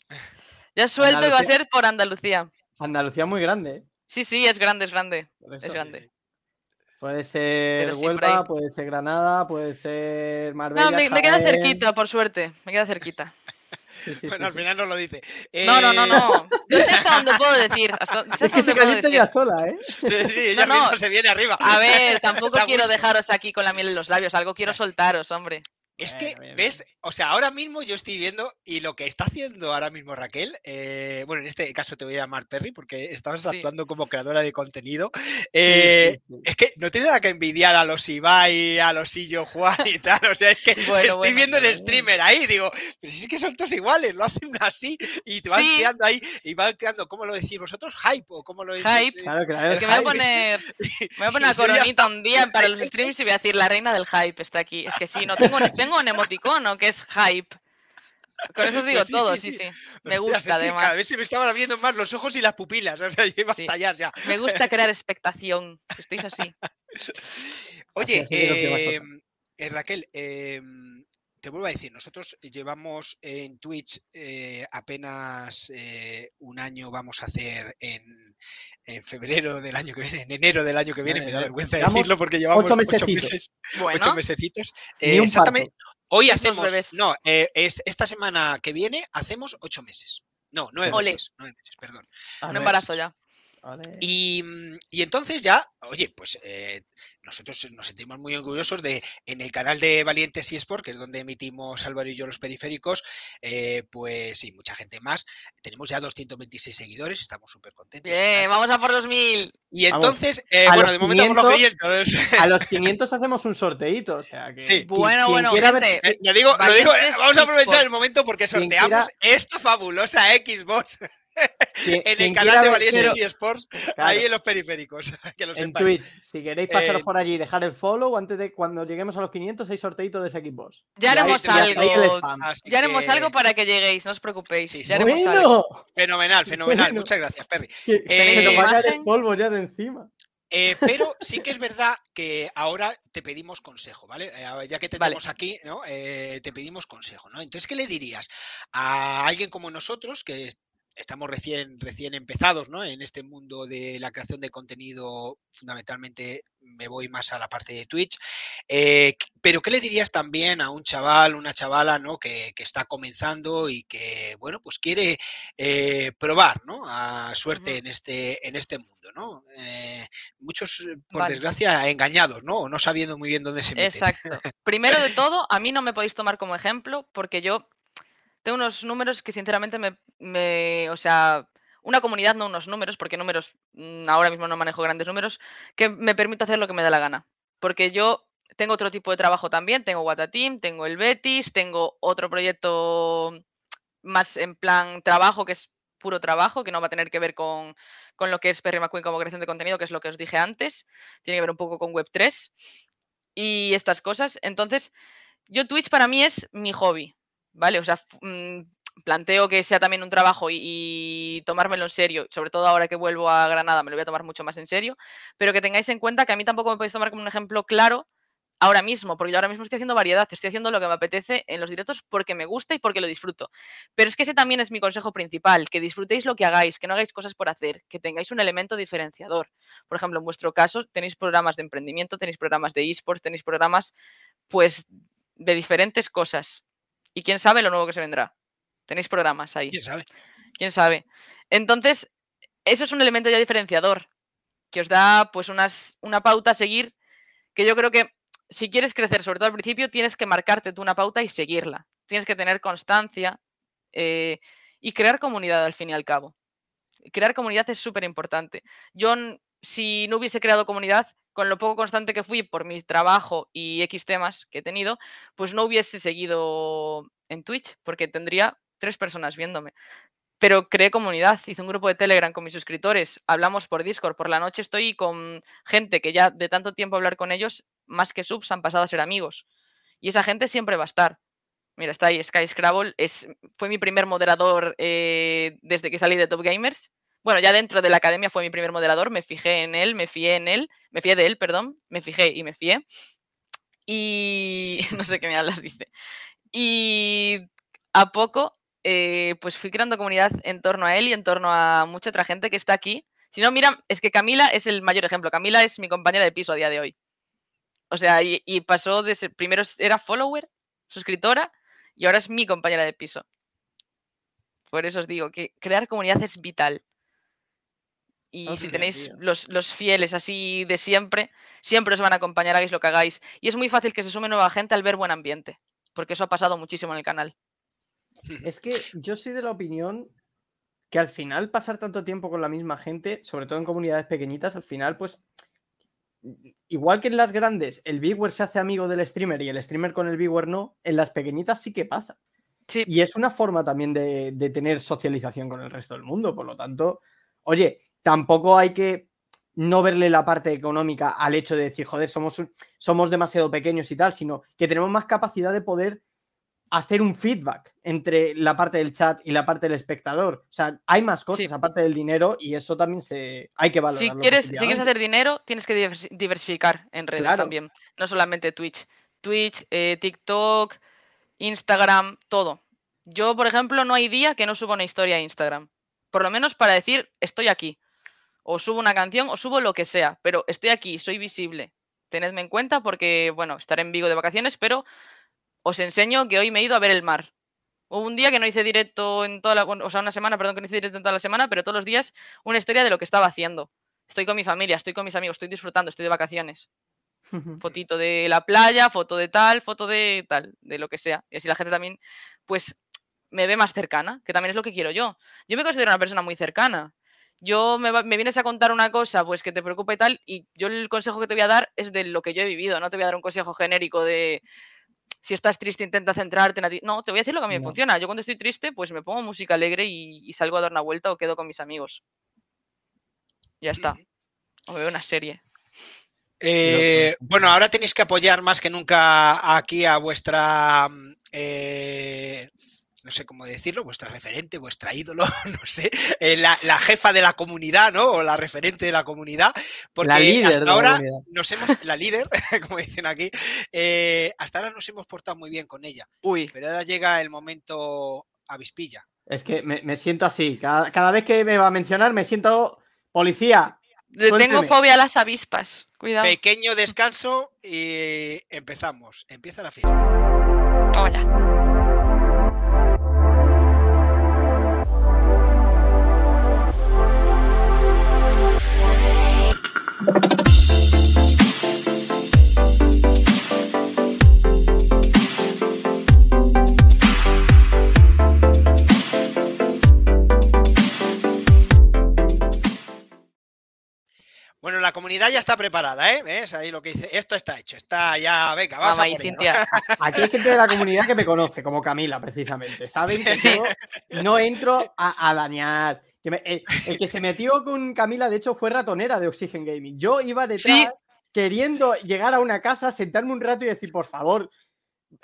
Ya suelto que va a Andalucía. ser por Andalucía. Andalucía es muy grande. ¿eh? Sí, sí, es grande, es grande. Es grande. Puede ser sí, Huelva, puede ser Granada, puede ser Marbella. No, me, me queda cerquita, por suerte. Me queda cerquita. Sí, sí, bueno, sí, al sí. final no lo dice. No, no, no, Eh, no. Yo sé hasta dónde puedo decir. hasta- Es que se calienta ya sola, ¿eh? Sí, sí, ella No, no. se viene arriba. A ver, tampoco quiero gusto. dejaros aquí con la miel en los labios. Algo quiero soltaros, hombre. Es que, bien, ¿ves? O sea, ahora mismo yo estoy viendo y lo que está haciendo ahora mismo Raquel, eh, bueno, en este caso te voy a llamar Perry porque estabas Sí. actuando como creadora de contenido. Eh, sí, sí. Es que no tiene nada que envidiar a los Ibai, a los Illo Juan y tal. O sea, es que Bueno, estoy bueno. viendo el streamer ahí, digo, pero si es que son todos iguales, lo hacen así y te van Sí. creando ahí y van creando, ¿cómo lo decís vosotros? Hype o cómo lo decís? Hype. Eh, Claro, claro. el Es que me voy a poner, me voy a poner una coronita un día para los streams y voy a decir la reina del hype está aquí. Es que sí, no tengo, tengo un emoticono que es hype. Con eso os digo sí, todo, sí, sí, sí. sí. Me gusta además. Cada vez se me estaban abriendo más los ojos y las pupilas. O sea, iba a estallar ya. Me gusta crear expectación. que Estéis así. Oye, así em, eh, Raquel, em, te vuelvo a decir, nosotros llevamos en Twitch eh, apenas eh, un año, vamos a hacer en, en febrero del año que viene, en enero del año que viene, me da vergüenza llevamos decirlo porque llevamos ocho meses, ocho mesecitos. Eh, exactamente, hoy hacemos, no, eh, es- esta semana que viene hacemos ocho meses. No, nueve Ole. meses, nueve meses, perdón. Un embarazo ya. Y, mm, y entonces ya, oye, pues eh, nosotros nos sentimos muy orgullosos de en el canal de Valientes y Sport, que es donde emitimos Álvaro y yo los periféricos, eh, pues y mucha gente más. Tenemos ya 226 seguidores, estamos súper contentos. Bien, vamos a por los mil. Y Vamos, entonces, eh, bueno, de momento por los 500. A los 500 hacemos un sorteíto, o sea que. Sí. quien- Bueno, quien bueno, ver- gente. Eh, lo digo, lo digo, eh, Valientes vamos a aprovechar el momento porque sorteamos quiera- esta fabulosa Xbox en el canal de Valientes y Sports, claro, ahí en los periféricos, que lo en sepáis. Twitch, si queréis pasaros Eh, por allí y dejar el follow, antes de cuando lleguemos a los 500 hay sorteito de ese Xbox. Ya haremos algo. Ya haremos que- algo para que lleguéis, no os preocupéis. Sí, sí. Ya haremos algo. Bueno, Fenomenal, fenomenal. Bueno. Muchas gracias, Perry. que se nos Eh, va a caer el polvo ya de encima. Eh, pero sí que es verdad que ahora te pedimos consejo, ¿vale? Eh, ya que te Vale. tenemos aquí, ¿no? Eh, te pedimos consejo, ¿no? Entonces, ¿qué le dirías a alguien como nosotros que es- estamos recién, recién empezados, ¿no? En este mundo de la creación de contenido, fundamentalmente me voy más a la parte de Twitch. eh, pero, ¿qué le dirías también a un chaval, una chavala, ¿no? Que, que está comenzando y que, bueno, pues quiere eh, probar, ¿no? A suerte en este, en este mundo, ¿no? Eh, muchos, por Vale. desgracia, engañados, ¿no? O no sabiendo muy bien dónde se meten. Exacto. Primero de todo, a mí no me podéis tomar como ejemplo porque yo tengo unos números que sinceramente me, o sea, una comunidad, no unos números, porque números, mm, ahora mismo no manejo grandes números, que me permite hacer lo que me da la gana. Porque yo tengo otro tipo de trabajo también, tengo Watateam, tengo el Betis, tengo otro proyecto más en plan trabajo que es puro trabajo, que no va a tener que ver con, con lo que es Perry McQueen como creación de contenido, que es lo que os dije antes. Tiene que ver un poco con Web3 y estas cosas. Entonces, yo Twitch para mí es mi hobby, ¿vale? O sea, mm, planteo que sea también un trabajo y, y tomármelo en serio, sobre todo ahora que vuelvo a Granada, me lo voy a tomar mucho más en serio, pero que tengáis en cuenta que a mí tampoco me podéis tomar como un ejemplo claro ahora mismo, porque yo ahora mismo estoy haciendo variedad, estoy haciendo lo que me apetece en los directos porque me gusta y porque lo disfruto. Pero es que ese también es mi consejo principal, que disfrutéis lo que hagáis, que no hagáis cosas por hacer, que tengáis un elemento diferenciador. Por ejemplo, en vuestro caso tenéis programas de emprendimiento, tenéis programas de esports, tenéis programas pues de diferentes cosas. Y quién sabe lo nuevo que se vendrá. Tenéis programas ahí. ¿Quién sabe? quién sabe. Entonces, eso es un elemento ya diferenciador que os da pues unas, una pauta a seguir que yo creo que si quieres crecer, sobre todo al principio, tienes que marcarte tú una pauta y seguirla. Tienes que tener constancia eh, y crear comunidad al fin y al cabo. Crear comunidad es súper importante. Yo, si no hubiese creado comunidad, con lo poco constante que fui por mi trabajo y X temas que he tenido, pues no hubiese seguido en Twitch, porque tendría tres personas viéndome pero creé comunidad, hice un grupo de Telegram con mis suscriptores, hablamos por Discord, por la noche estoy con gente que ya de tanto tiempo hablar con ellos, más que subs, han pasado a ser amigos. Y esa gente siempre va a estar. Mira, está ahí Sky Scrabble, es, fue mi primer moderador eh, desde que salí de Top Gamers. Bueno, ya dentro de la academia fue mi primer moderador, me fijé en él, me fié en él, me fié de él, perdón, me fijé y me fié. Y no sé qué me hablas, dice. Y a poco, eh, pues fui creando comunidad en torno a él y en torno a mucha otra gente que está aquí. Si no, mira, es que Camila es el mayor ejemplo. Camila es mi compañera de piso a día de hoy. O sea, y, y pasó de ser, primero era follower, suscriptora, y ahora es mi compañera de piso. Por eso os digo que crear comunidad es vital. Y si Hostia, tenéis los, los fieles así de siempre, siempre os van a acompañar, hagáis lo que hagáis. Y es muy fácil que se sume nueva gente al ver buen ambiente, porque eso ha pasado muchísimo en el canal. Es que yo soy de la opinión que al final pasar tanto tiempo con la misma gente, sobre todo en comunidades pequeñitas, al final, pues, igual que en las grandes, el viewer se hace amigo del streamer y el streamer con el viewer no, en las pequeñitas sí que pasa. Sí. Y es una forma también de, de tener socialización con el resto del mundo. Por lo tanto, oye, tampoco hay que no verle la parte económica al hecho de decir, joder, somos, somos demasiado pequeños y tal, sino que tenemos más capacidad de poder hacer un feedback entre la parte del chat y la parte del espectador. O sea, hay más cosas Sí. aparte del dinero y eso también se hay que Si quieres, si quieres hacer dinero, tienes que diversi- diversificar en redes Claro. también. No solamente Twitch. Twitch, eh, TikTok, Instagram, todo. Yo, por ejemplo, no hay día que no suba una historia a Instagram. Por lo menos para decir, estoy aquí. O subo una canción o subo lo que sea. Pero estoy aquí, soy visible. Tenedme en cuenta porque, bueno, estaré en Vigo de vacaciones, pero os enseño que hoy me he ido a ver el mar. Hubo un día que no hice directo en toda la, o sea, una semana, perdón, que no hice directo en toda la semana, pero todos los días una historia de lo que estaba haciendo. Estoy con mi familia, estoy con mis amigos, estoy disfrutando, estoy de vacaciones. Fotito de la playa, foto de tal, foto de tal, de lo que sea. Y así la gente también, pues, me ve más cercana, que también es lo que quiero yo. Yo me considero una persona muy cercana. Yo me, va- me vienes a contar una cosa, pues que te preocupa y tal, y yo el consejo que te voy a dar es de lo que yo he vivido, no te voy a dar un consejo genérico de si estás triste intenta centrarte en ti. No, te voy a decir lo que a mí me No. funciona. Yo cuando estoy triste, pues me pongo música alegre y, y salgo a dar una vuelta o quedo con mis amigos. Ya está. O veo una serie. Eh, bueno, ahora tenéis que apoyar más que nunca aquí a vuestra, mm, eh, no sé cómo decirlo, vuestra referente, vuestra ídolo, no sé, eh, la, la jefa de la comunidad, ¿no? O la referente de la comunidad, porque la líder hasta la ahora nos hemos, la líder, como dicen aquí, eh, hasta ahora nos hemos portado muy bien con ella, Uy, pero ahora llega el momento avispilla. Es que me, me siento así. Cada, cada vez que me va a mencionar, me siento policía. tengo fobia a las avispas. Cuidado. Pequeño descanso y empezamos, empieza la fiesta. Vamos Bueno, la comunidad ya está preparada, ¿eh? ¿Ves? Ahí lo que dice. Esto está hecho. Está ya. Venga, vamos Mamá a por. Aquí hay gente de la comunidad que me conoce, como Camila, precisamente. Saben que Sí. yo no entro a, a dañar. Que me- el, el que se metió con Camila, de hecho, fue ratonera de Oxygen Gaming. Yo iba detrás Sí. queriendo llegar a una casa, sentarme un rato y decir, por favor,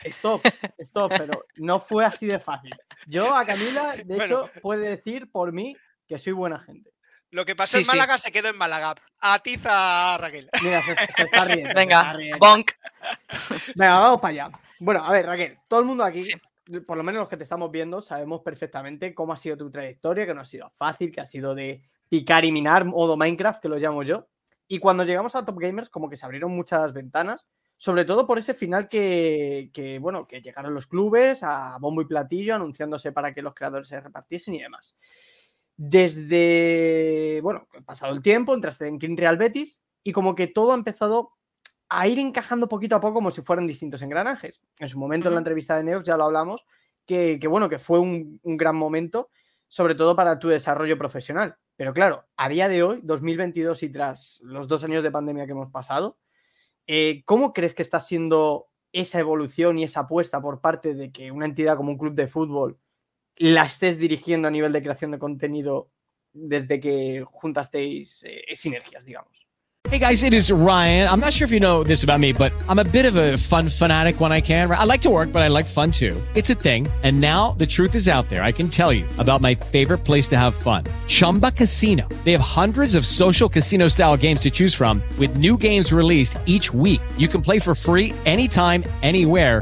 stop, stop, pero no fue así de fácil. Yo a Camila, de Bueno. hecho, puede decir por mí que soy buena gente. Lo que pasó Sí, en sí. Málaga se quedó en Málaga. Atiza a Raquel. Mira, se, se está riendo. se está Venga, riendo. bonk. Venga, vamos para allá. Bueno, a ver, Raquel, todo el mundo aquí, Sí. por lo menos los que te estamos viendo, sabemos perfectamente cómo ha sido tu trayectoria, que no ha sido fácil, que ha sido de picar y minar, modo Minecraft, que lo llamo yo. Y cuando llegamos a Top Gamers, como que se abrieron muchas ventanas, sobre todo por ese final que, que, bueno, que llegaron los clubes a bombo y platillo, anunciándose para que los creadores se repartiesen y demás. Desde, bueno, pasado el tiempo, entraste en King Real Betis y como que todo ha empezado a ir encajando poquito a poco como si fueran distintos engranajes. En su momento, en la entrevista de Neox, ya lo hablamos, que, que bueno, que fue un, un gran momento, sobre todo para tu desarrollo profesional. Pero claro, a día de hoy, 2022 y tras los dos años de pandemia que hemos pasado, eh, ¿cómo crees que está siendo esa evolución y esa apuesta por parte de que una entidad como un club de fútbol la estés dirigiendo a nivel de creación de contenido desde que juntasteis eh, sinergias, digamos? Hey guys, it is Ryan. I'm not sure if you know this about me, but I'm a bit of a fun fanatic when I can. I like to work, but I like fun too. It's a thing. And now the truth is out there. I can tell you about my favorite place to have fun Chumba Casino. They have hundreds of social casino style games to choose from, with new games released each week. You can play for free anytime, anywhere.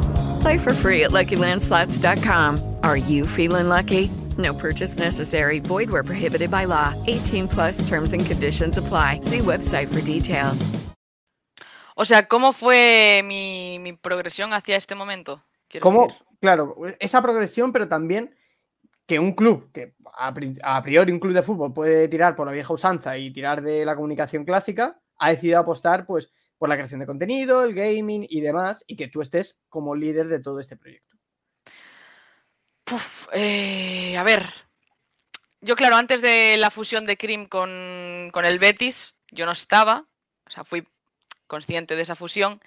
Play for free at LuckyLandSlots.com. Are you feeling lucky? No purchase necessary. Void where prohibited by law. 18 plus terms and conditions apply. See website for details. O sea, ¿cómo fue mi, mi progresión hacia este momento? Quiero ¿Cómo? decir. Claro, esa progresión, pero también que un club, que a, a priori un club de fútbol puede tirar por la vieja usanza y tirar de la comunicación clásica, ha decidido apostar pues por la creación de contenido, el gaming y demás, y que tú estés como líder de todo este proyecto. Eh, a ver. Yo, claro, antes de la fusión de Crim con, con el Betis, yo no estaba. O sea, fui consciente de esa fusión.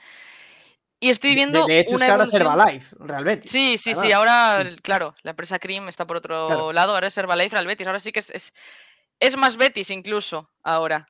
Y estoy viendo. de, hecho, es una que ahora Herbalife, Real Betis. Sí, sí, sí. además. Ahora, Sí. claro, la empresa Crim está por otro Claro. lado. Ahora es Herbalife al Betis. Ahora sí que es, es, es más Betis incluso ahora.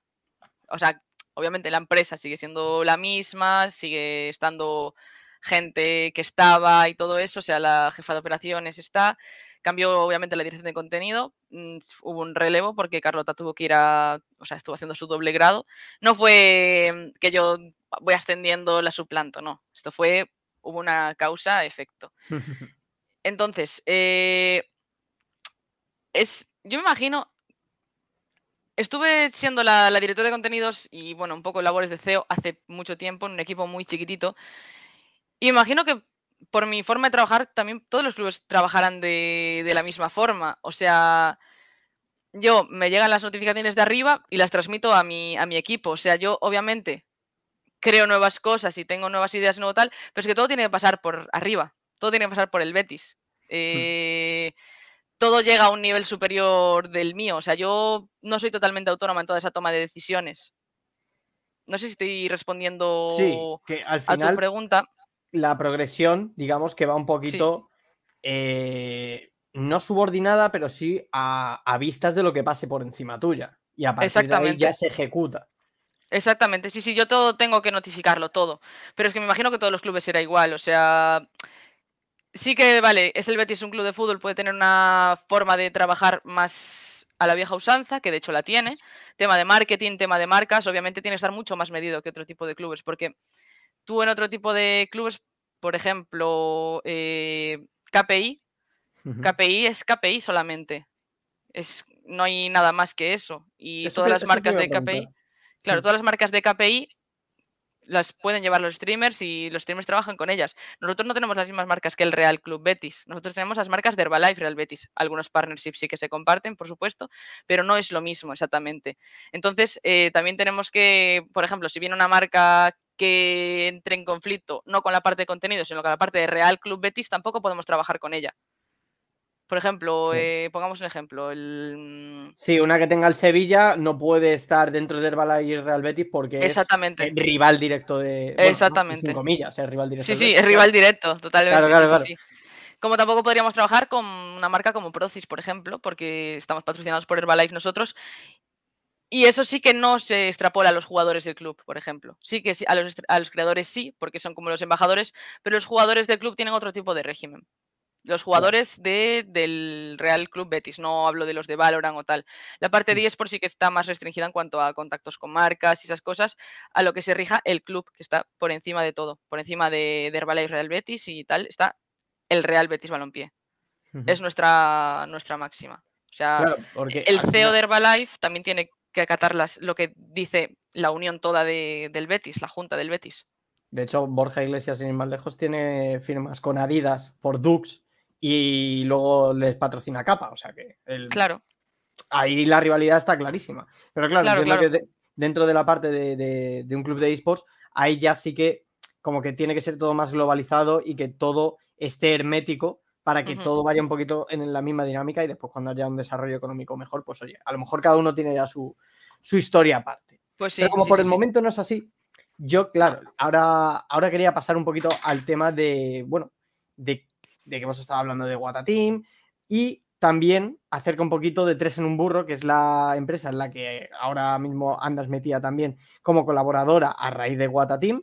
O sea, obviamente la empresa sigue siendo la misma, sigue estando gente que estaba y todo eso. O sea, la jefa de operaciones está. Cambió obviamente la dirección de contenido. mm, Hubo un relevo porque Carlota tuvo que ir a. O sea, estuvo haciendo su doble grado. No fue mm, que yo voy ascendiendo, la suplanto, no. Esto fue. Hubo una causa-efecto. Entonces, eh, es, yo me imagino, estuve siendo la, la directora de contenidos y, bueno, un poco labores de CEO hace mucho tiempo en un equipo muy chiquitito. Y imagino que por mi forma de trabajar, también todos los clubes trabajarán de, de la misma forma. O sea, yo me llegan las notificaciones de arriba y las transmito a mi, a mi equipo. O sea, yo obviamente creo nuevas cosas y tengo nuevas ideas, nuevo tal, pero es que todo tiene que pasar por arriba. Todo tiene que pasar por el Betis. Eh, todo llega a un nivel superior del mío. O sea, yo no soy totalmente autónoma en toda esa toma de decisiones. No sé si estoy respondiendo Sí, que al a tu final pregunta. la progresión, digamos que va un poquito eh, no subordinada, pero sí a, a vistas de lo que pase por encima tuya. Y a partir de ahí ya se ejecuta. Exactamente, sí, sí, yo todo tengo que notificarlo, todo. Pero es que me imagino que todos los clubes será igual, o sea, sí que, vale, es el Betis un club de fútbol, puede tener una forma de trabajar más a la vieja usanza, que de hecho la tiene. Tema de marketing, tema de marcas, obviamente tiene que estar mucho más medido que otro tipo de clubes, porque tú en otro tipo de clubes, por ejemplo, eh, KPI. KPI es KPI solamente. Es, no hay nada más que eso. Y Eso todas te- las marcas de KPI. Claro, todas las marcas de KPI las pueden llevar los streamers y los streamers trabajan con ellas. Nosotros no tenemos las mismas marcas que el Real Club Betis. Nosotros tenemos las marcas de Herbalife Real Betis. Algunos partnerships sí que se comparten, por supuesto, pero no es lo mismo exactamente. Entonces, eh, también tenemos que, por ejemplo, si viene una marca que entre en conflicto no con la parte de contenido, sino con la parte de Real Club Betis, tampoco podemos trabajar con ella. Por ejemplo, Sí. eh, pongamos un ejemplo, el, mm, Sí, una que tenga el Sevilla no puede estar dentro de Herbalife y Real Betis porque Exactamente. es eh, rival directo de. bueno, no, Exactamente. Sin comillas, es rival directo. Sí, sí, Betis, es rival directo, totalmente. Claro, claro, claro. sí, sí. Como tampoco podríamos trabajar con una marca como Procis, por ejemplo, porque estamos patrocinados por Herbalife nosotros. Y eso sí que no se extrapola a los jugadores del club, por ejemplo. Sí que sí, a los, a los creadores sí, porque son como los embajadores, pero los jugadores del club tienen otro tipo de régimen. Los jugadores de, del Real Club Betis, no hablo de los de Valorant o tal. La parte de eSport sí que está más restringida en cuanto a contactos con marcas y esas cosas, a lo que se rija el club, que está por encima de todo, por encima de, de Herbalife Real Betis y tal, está el Real Betis Balompié. Es nuestra, nuestra máxima. O sea, Claro, porque el CEO de Herbalife también tiene que acatar las, lo que dice la unión toda de- del Betis, la junta del Betis. De hecho, Borja Iglesias, sin ir más lejos, tiene firmas con Adidas por Dux y luego les patrocina Capa. O sea que el- Claro, ahí la rivalidad está clarísima. Pero claro, Claro, entiendo claro. que de- dentro de la parte de, de- de un club de esports, ahí ya sí que como que tiene que ser todo más globalizado y que todo esté hermético para que todo vaya un poquito en la misma dinámica y después cuando haya un desarrollo económico mejor, pues oye, a lo mejor cada uno tiene ya su, su historia aparte. pues sí. Pero como sí, por sí, el momento no es así, yo, claro, ahora, ahora quería pasar un poquito al tema de, bueno, de, de que hemos estado hablando de Wata Team y también acerca un poquito de Tres en un Burro, que es la empresa en la que ahora mismo andas metida también como colaboradora a raíz de Wata Team.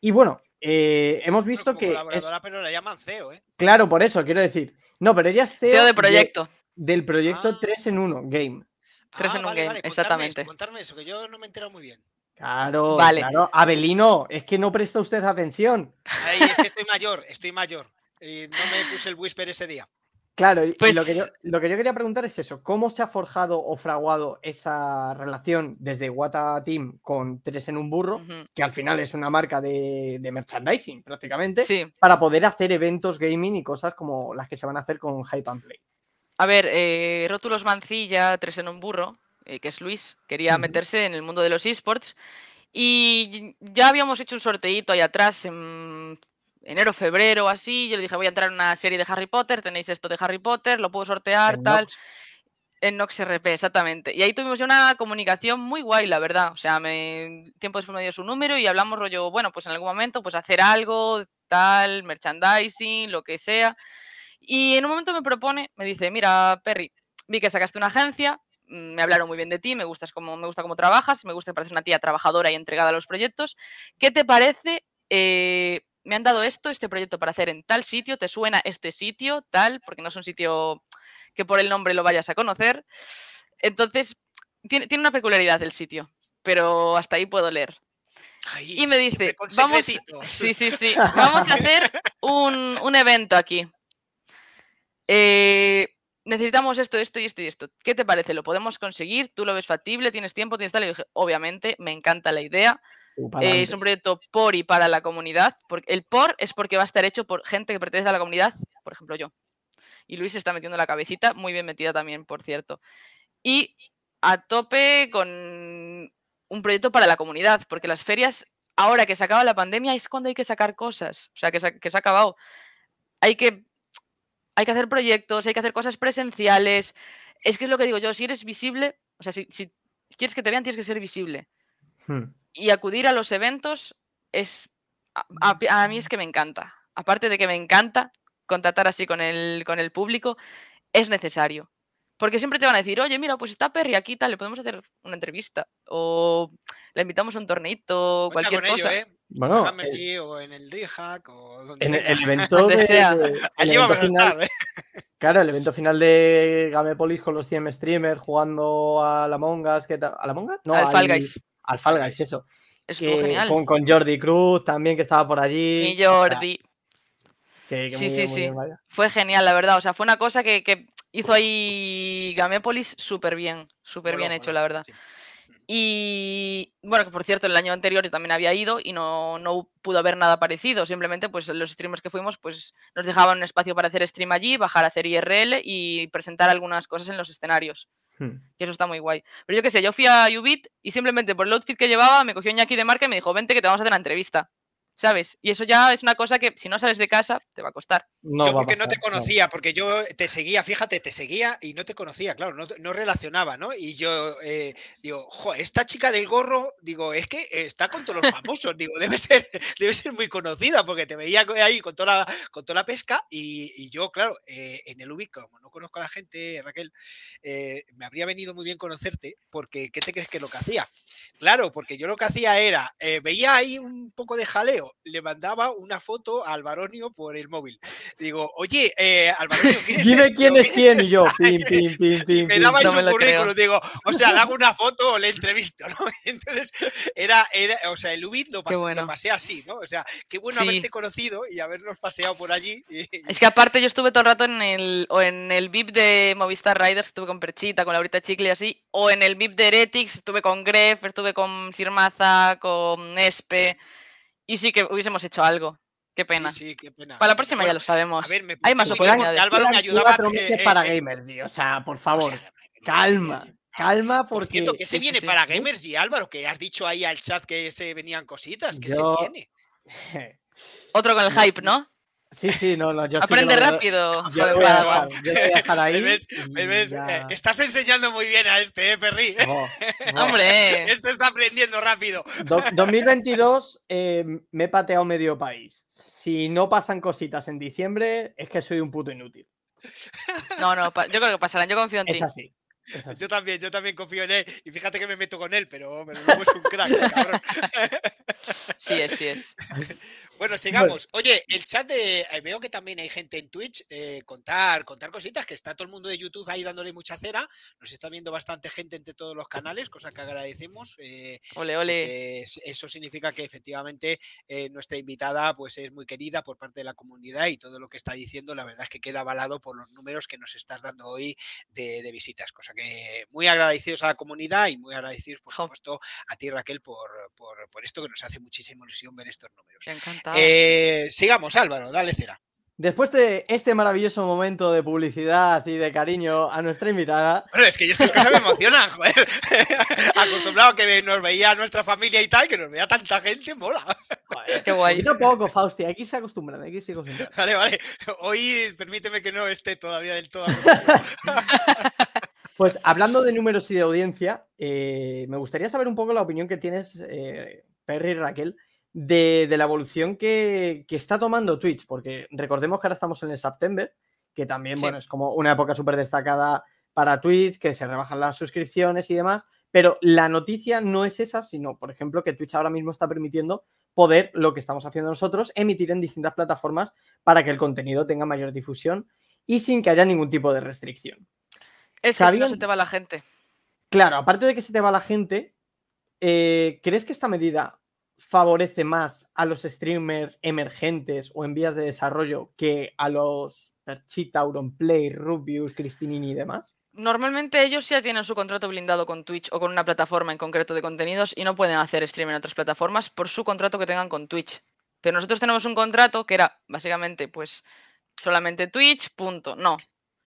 Y bueno, eh, hemos visto como que... es- colaboradora, pero la llaman CEO, ¿eh? claro, por eso quiero decir. No, pero ella es CEO, CEO de de- proyecto. del proyecto Ah. 3 en 1 Game. Tres Ah, en un vale, game, vale, contarme exactamente. Eso, contarme eso, que yo no me he enterado muy bien. Claro, Vale. claro. Abelino, es que no presta usted atención. Ay, es que estoy mayor, estoy mayor. Y no me puse el whisper ese día. Claro, y, y lo, que yo, Pues- lo que yo quería preguntar es eso, ¿cómo se ha forjado o fraguado esa relación desde Wata Team con Tres en un Burro, que al final es una marca de, de merchandising prácticamente, Sí. para poder hacer eventos gaming y cosas como las que se van a hacer con Hype and Play? A ver, eh, Rótulos Mancilla, tres en un burro, eh, que es Luis, quería meterse en el mundo de los esports y ya habíamos hecho un sorteito ahí atrás en enero, febrero, así. Yo le dije, voy a entrar en una serie de Harry Potter, tenéis esto de Harry Potter, lo puedo sortear, En tal. Nox. En Nox RP, exactamente. Y ahí tuvimos una comunicación muy guay, la verdad. O sea, me, tiempo después me dio su número y hablamos rollo, bueno, pues en algún momento, pues hacer algo, tal, merchandising, lo que sea. Y en un momento me propone, me dice, mira, Perry, vi que sacaste una agencia, mm, me hablaron muy bien de ti, me gustas como, me gusta cómo trabajas, me gusta que pareces una tía trabajadora y entregada a los proyectos. ¿Qué te parece? eh, me han dado esto, este proyecto para hacer en tal sitio, ¿te suena este sitio? Tal, porque no es un sitio que por el nombre lo vayas a conocer. Entonces, tiene, tiene una peculiaridad el sitio, pero hasta ahí puedo leer. Y me dice, vamos, sí, sí, sí, vamos a hacer un, un evento aquí. Eh, necesitamos esto, esto y esto y esto. ¿Qué te parece? ¿Lo podemos conseguir? ¿Tú lo ves factible? ¿Tienes tiempo? ¿Tienes tal? Y dije, obviamente, me encanta la idea. Eh, es un proyecto por y para la comunidad. Porque el por es porque va a estar hecho por gente que pertenece a la comunidad, por ejemplo yo. Y Luis se está metiendo la cabecita, muy bien metida también, por cierto. Y a tope con un proyecto para la comunidad, porque las ferias, ahora que se acaba la pandemia, es cuando hay que sacar cosas. O sea, que se, ha- que se ha acabado. Hay que, hay que hacer proyectos, hay que hacer cosas presenciales. Es que es lo que digo yo, si eres visible, o sea, si, si quieres que te vean, tienes que ser visible Hmm. Y acudir a los eventos es a, a- a mí es que me encanta. Aparte de que me encanta contactar así con el, con el público, es necesario. Porque siempre te van a decir, oye, mira, pues está Perry aquí, tal, le podemos hacer una entrevista. O le invitamos a un torneito, o Cuenta cualquier con ello, cosa. ¿eh? Bueno, en Hammersy o en el DreamHack o donde En el, el evento de, sea. el Allí evento vamos a final- estar, ¿eh? Claro, el evento final de Gamepolis con los 100 streamers jugando a la Mongas, ¿qué tal? ¿A la Mongas? No, al Fall Guys. Al Fall Guys, eso. Estuvo Que- genial. Con, con Jordi Cruz también, que estaba por allí. Y o sea, Jordi. que- que Sí, muy sí, muy sí. bien. Fue genial, la verdad. O sea, fue una cosa que, que hizo ahí Gamépolis súper bien. Súper bien hecho, la verdad. sí. Y bueno, que por cierto, el año anterior yo también había ido y no, no pudo haber nada parecido. Simplemente, pues los streamers que fuimos, pues nos dejaban un espacio para hacer stream allí, bajar a hacer IRL y presentar algunas cosas en los escenarios. Hmm. Que eso está muy guay. Pero yo qué sé, yo fui a Ubit y simplemente por el outfit que llevaba me cogió Iñaki de marca y me dijo, vente que te vamos a hacer una entrevista. ¿Sabes? Y eso ya es una cosa que si no sales de casa te va a costar. No yo porque no te no. conocía, porque yo te seguía, fíjate, te seguía y no te conocía, claro, no, no relacionaba, ¿no? Y yo eh, digo, jo, esta chica del gorro, digo, es que está con todos los famosos, digo, debe ser, debe ser muy conocida, porque te veía ahí con toda la, con toda la pesca y, y yo, claro, eh, en el Ubic, como no conozco a la gente, Raquel, eh, me habría venido muy bien conocerte, porque ¿qué te crees que es lo que hacía? Claro, porque yo lo que hacía era, eh, veía ahí un poco de jaleo, le mandaba una foto a Alvaronio por el móvil. Digo, oye, eh, Alvaronio, ¿quién es Dime quién ¿O es quién y yo. esta?". Pim, pim, pim, pim, Me daba No su me currículum, digo, o sea, le hago una foto o le entrevisto, ¿no? Entonces, era, era o sea, el Ubit lo, Qué pas- lo bueno. pasé así, ¿no? O sea, qué bueno Sí. haberte conocido y habernos paseado por allí. y- Es que aparte yo estuve todo el rato en el, o en el VIP de Movistar Riders, estuve con Perchita, con Laurita Chicle y así, o en el VIP de Heretics, estuve con Gref, estuve con Sirmaza, con Espe, y sí que hubiésemos hecho algo. Qué pena. Sí, sí, qué pena. Para la próxima ya lo sabemos. A ver, me Hay más oportunidades. Álvaro me ayudaba. eh, eh, para eh, gamers. O sea, por o favor, sea, calma, calma, Por porque cierto, ¿qué se viene sí. para Gamers y Álvaro? Que has dicho ahí al chat que se venían cositas. ¿Qué Yo- se viene? Otro con el hype, ¿no? Sí, sí, no, no, yo sí Aprende lo- rápido. Yo voy a dejar, yo voy a dejar ahí. ¿Me ves? y ¿Me ves? ya- Eh, Estás enseñando muy bien a este, ¿eh, Perry? Hombre, Esto está aprendiendo rápido. Do- 2022 eh, me he pateado medio país. Si no pasan cositas en diciembre, es que soy un puto inútil. no, no, yo creo que pasarán, yo confío en ti. Es así. Yo también, yo también confío en él. Y fíjate que me meto con él, pero, pero luego es un crack, cabrón. Sí es, sí es. Bueno, sigamos. Oye, el chat de. eh, Veo que también hay gente en Twitch. eh, contar, contar cositas, que está todo el mundo de YouTube ahí dándole mucha cera. Nos está viendo bastante gente entre todos los canales, cosa que agradecemos. eh, Ole, ole. eso significa que efectivamente eh, nuestra invitada pues es muy querida por parte de la comunidad y todo lo que está diciendo la verdad es que queda avalado por los números que nos estás dando hoy de, de visitas, cosa que muy agradecidos a la comunidad y muy agradecidos por supuesto a ti Raquel por, por, por esto que nos hace muchísima ilusión ver estos números. Eh, sigamos Álvaro, dale cera. Después de este maravilloso momento de publicidad y de cariño a nuestra invitada, Bueno, es que yo estas cosas me emocionan, joder. Acostumbrado a que nos veía nuestra familia y tal, que nos veía tanta gente, mola. Qué guay. poquito poco, Fausti, irse acostumbrando, hay que irse acostumbrando. Vale, vale. Hoy permíteme que no esté todavía del todo. acostumbrado. Pues hablando de números y de audiencia, eh, me gustaría saber un poco la opinión que tienes, eh, Perry y Raquel, de, de la evolución que, que está tomando Twitch, porque recordemos que ahora estamos en el September, que también, Sí. bueno, es como una época súper destacada para Twitch, que se rebajan las suscripciones y demás, pero la noticia no es esa, sino, por ejemplo, que Twitch ahora mismo está permitiendo poder, lo que estamos haciendo nosotros, emitir en distintas plataformas para que el contenido tenga mayor difusión y sin que haya ningún tipo de restricción. Es que si no se te va la gente. Claro, aparte de que se te va la gente, eh, ¿crees que esta medida favorece más a los streamers emergentes o en vías de desarrollo que a los Perchita, Auronplay, Rubius, Cristinini y demás? Normalmente ellos ya tienen su contrato blindado con Twitch o con una plataforma en concreto de contenidos y no pueden hacer stream en otras plataformas por su contrato que tengan con Twitch. Pero nosotros tenemos un contrato que era básicamente pues solamente Twitch, punto. No.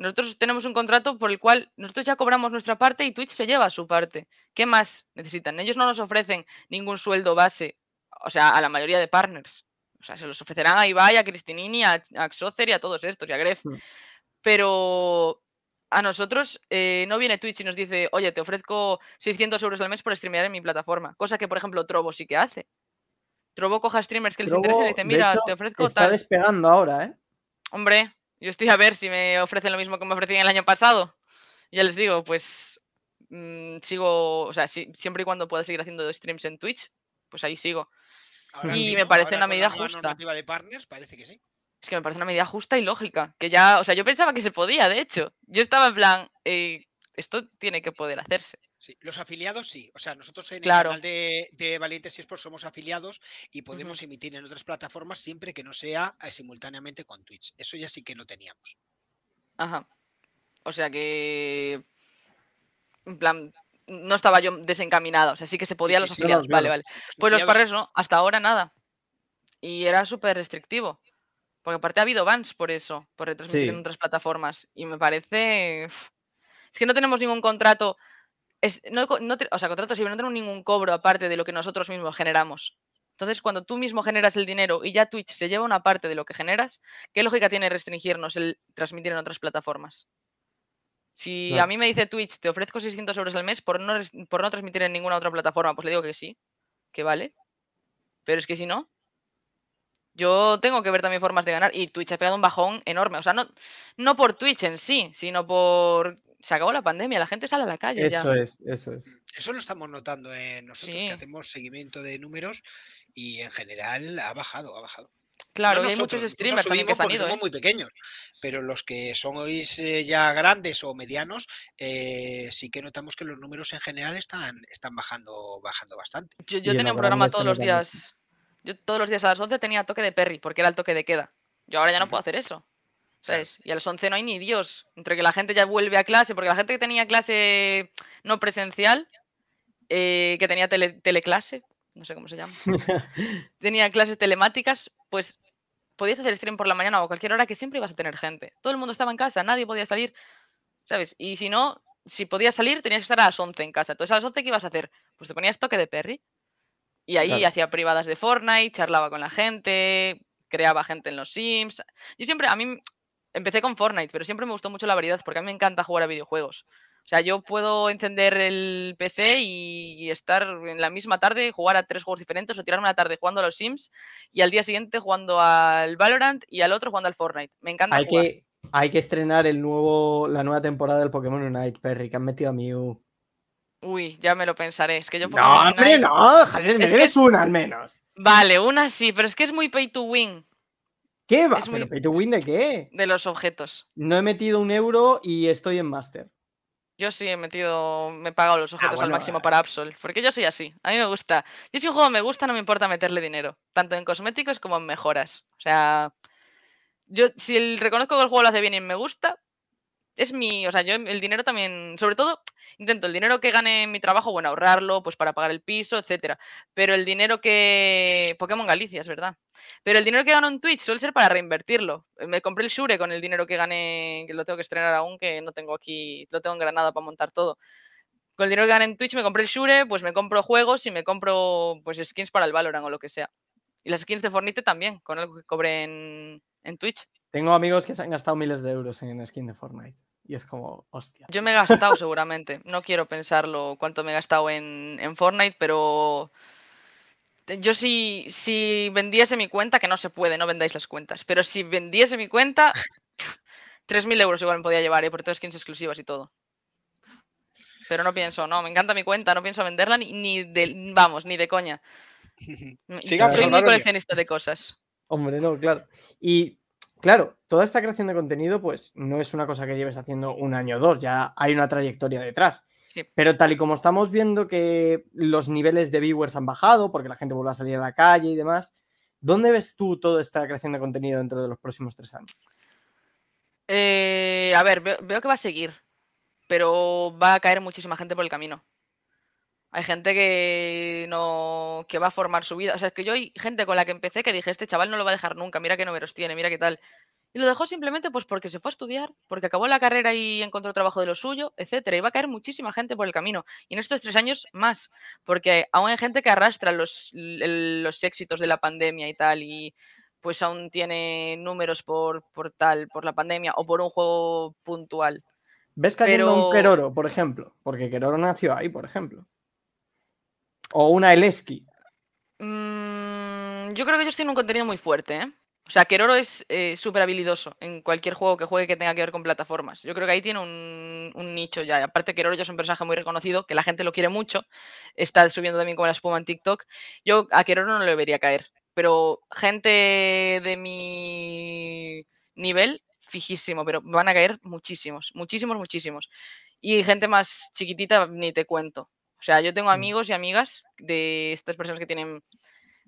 Nosotros tenemos un contrato por el cual nosotros ya cobramos nuestra parte y Twitch se lleva su parte. ¿Qué más necesitan? Ellos no nos ofrecen ningún sueldo base, o sea, a la mayoría de partners. O sea, se los ofrecerán a Ibai, a Cristinini, a, Xocer y a todos estos, y a Gref. Mm. Pero a nosotros eh, no viene Twitch y nos dice, oye, te ofrezco 600 euros al mes por streamear en mi plataforma. Cosa que, por ejemplo, Trovo sí que hace. Trovo coja streamers que les interesa y le dice, mira, hecho, te ofrezco está tal. despegando ahora, ¿eh? Hombre, yo estoy a ver si me ofrecen lo mismo que me ofrecían el año pasado. Ya les digo, pues mm, sigo, o sea, si- siempre y cuando pueda seguir haciendo streams en Twitch, pues ahí sigo. Ahora y sí, me ¿no? parece Ahora una medida justa. normativa de partners parece que sí. Es que me parece una medida justa y lógica. Que ya, o sea, yo pensaba que se podía, de hecho. Yo estaba en plan, eh, esto tiene que poder hacerse. Sí, los afiliados sí. O sea, nosotros en Claro. el canal de, de Valientes eSports somos afiliados y podemos emitir en otras plataformas siempre que no sea eh, simultáneamente con Twitch. Eso ya sí que lo teníamos. Ajá. O sea que. En plan, no estaba yo desencaminada. O sea, sí que se podía sí, los sí. afiliados. Claro, Vale, claro. vale. Pues los parres no, hasta ahora nada. Y era súper restrictivo. Porque aparte ha habido bans por eso, por retransmitir en otras plataformas. Y me parece. Es que no tenemos ningún contrato. Es, no, co- no te- o sea, contrato sí, pero no tenemos ningún cobro aparte de lo que nosotros mismos generamos. Entonces, cuando tú mismo generas el dinero y ya Twitch se lleva una parte de lo que generas, ¿qué lógica tiene restringirnos el transmitir en otras plataformas? Si a mí me dice Twitch, te ofrezco 600 euros al mes por no, res- por no transmitir en ninguna otra plataforma, pues le digo que sí, que vale. Pero es que si no, yo tengo que ver también formas de ganar. Y Twitch ha pegado un bajón enorme. O sea, no, no por Twitch en sí, sino por... Se acabó la pandemia, la gente sale a la calle ya. Eso es, eso es. Eso lo estamos notando en nosotros Sí. que hacemos seguimiento de números y en general ha bajado, ha bajado. Claro, No y hay muchos nosotros, streamers también que se han ido. somos ¿eh? muy pequeños, pero los que sois eh, ya grandes o medianos, eh, sí que notamos que los números en general están, están bajando, bajando bastante. Yo, yo en tenía un programa todos los días. Yo todos los días a las 11 tenía toque de Perry, porque era el toque de queda. Yo ahora ya no puedo hacer eso. ¿Sabes? Y a las 11 no hay ni Dios. Entre que la gente ya vuelve a clase, porque la gente que tenía clase no presencial, eh, que tenía tele- teleclase, no sé cómo se llama, tenía clases telemáticas, pues podías hacer stream por la mañana o cualquier hora que siempre ibas a tener gente. Todo el mundo estaba en casa, nadie podía salir, ¿sabes? Y si no, si podías salir, tenías que estar a las 11 en casa. Entonces, a las 11, ¿qué ibas a hacer? Pues te ponías toque de Perry. Y ahí Claro. hacía privadas de Fortnite, charlaba con la gente, creaba gente en los Sims. Yo siempre, a mí, empecé con Fortnite, pero siempre me gustó mucho la variedad porque a mí me encanta jugar a videojuegos. O sea, yo puedo encender el PC y, y estar en la misma tarde, jugar a tres juegos diferentes o tirarme una tarde jugando a los Sims y al día siguiente jugando al Valorant y al otro jugando al Fortnite. Me encanta Hay jugar. que, hay que estrenar el nuevo, la nueva temporada del Pokémon Unite, Perry, que han metido a Mew. Uy, ya me lo pensaré. Es que yo No, hombre, no, Javier, me Es debes una al menos. Vale, una sí, pero es que es muy pay to win ¿Qué va? Es ¿Pero muy- pay to win de qué? de los objetos. No he metido un euro y estoy en Master. Yo sí he metido, me he pagado los objetos al bueno, máximo eh. para Absol, porque yo soy así, a mí me gusta. Yo si un juego me gusta no me importa meterle dinero, tanto en cosméticos como en mejoras. O sea, yo si el, reconozco que el juego lo hace bien y me gusta, es mi, o sea, yo el dinero también, sobre todo, intento el dinero que gane en mi trabajo, bueno, ahorrarlo, pues para pagar el piso, etcétera. Pero el dinero que. Pokémon Galicia, es verdad. Pero el dinero que gano en Twitch suele ser para reinvertirlo. Eh, Me compré el Shure con el dinero que gané, que lo tengo que estrenar aún, que no tengo aquí, lo tengo en Granada para montar todo. Con el dinero que gané en Twitch me compré el Shure, pues me compro juegos y me compro pues skins para el Valorant o lo que sea. Y las skins de Fornite también, con algo que cobré en, en Twitch. Tengo amigos que se han gastado miles de euros en skin de Fortnite. Y es como, hostia. Yo me he gastado seguramente. No quiero pensarlo cuánto me he gastado en, en Fortnite, pero yo si, si vendiese mi cuenta, que no se puede, no vendáis las cuentas, pero si vendiese mi cuenta, 3.000 euros igual me podía llevar, ¿eh? por todas skins exclusivas y todo. Pero no pienso, no, me encanta mi cuenta, no pienso venderla ni, ni de, vamos, ni de coña. Soy muy coleccionista de cosas. Hombre, no, claro. Y claro, toda esta creación de contenido, pues no es una cosa que lleves haciendo un año o dos, ya hay una trayectoria detrás. Sí. Pero tal y como estamos viendo que los niveles de viewers han bajado, porque la gente vuelve a salir a la calle y demás, ¿dónde ves tú toda esta creación de contenido dentro de los próximos tres años? Eh, a ver, veo, veo que va a seguir, pero va a caer muchísima gente por el camino. Hay gente que no que va a formar su vida. O sea, es que yo hay gente con la que empecé que dije, este chaval no lo va a dejar nunca, mira qué números tiene, mira qué tal. Y lo dejó simplemente pues porque se fue a estudiar, porque acabó la carrera y encontró trabajo de lo suyo, etcétera. Y va a caer muchísima gente por el camino. Y en estos tres años más, porque aún hay gente que arrastra los, los éxitos de la pandemia y tal, y pues aún tiene números por, por tal, por la pandemia o por un juego puntual. ¿Ves cayendo Pero- un Keroro, por ejemplo? Porque Keroro nació ahí, por ejemplo. O una Eleski. Mm, yo creo que ellos tienen un contenido muy fuerte, ¿eh? O sea, Keroro es eh, súper habilidoso en cualquier juego que juegue que tenga que ver con plataformas. Yo creo que ahí tiene un, nicho ya. Aparte, Keroro ya es un personaje muy reconocido, que la gente lo quiere mucho. Está subiendo también como la espuma en TikTok. Yo a Keroro no le debería caer. Pero gente de mi nivel, fijísimo. Pero van a caer muchísimos, muchísimos, muchísimos. Y gente más chiquitita, ni te cuento. O sea, yo tengo amigos y amigas de estas personas que tienen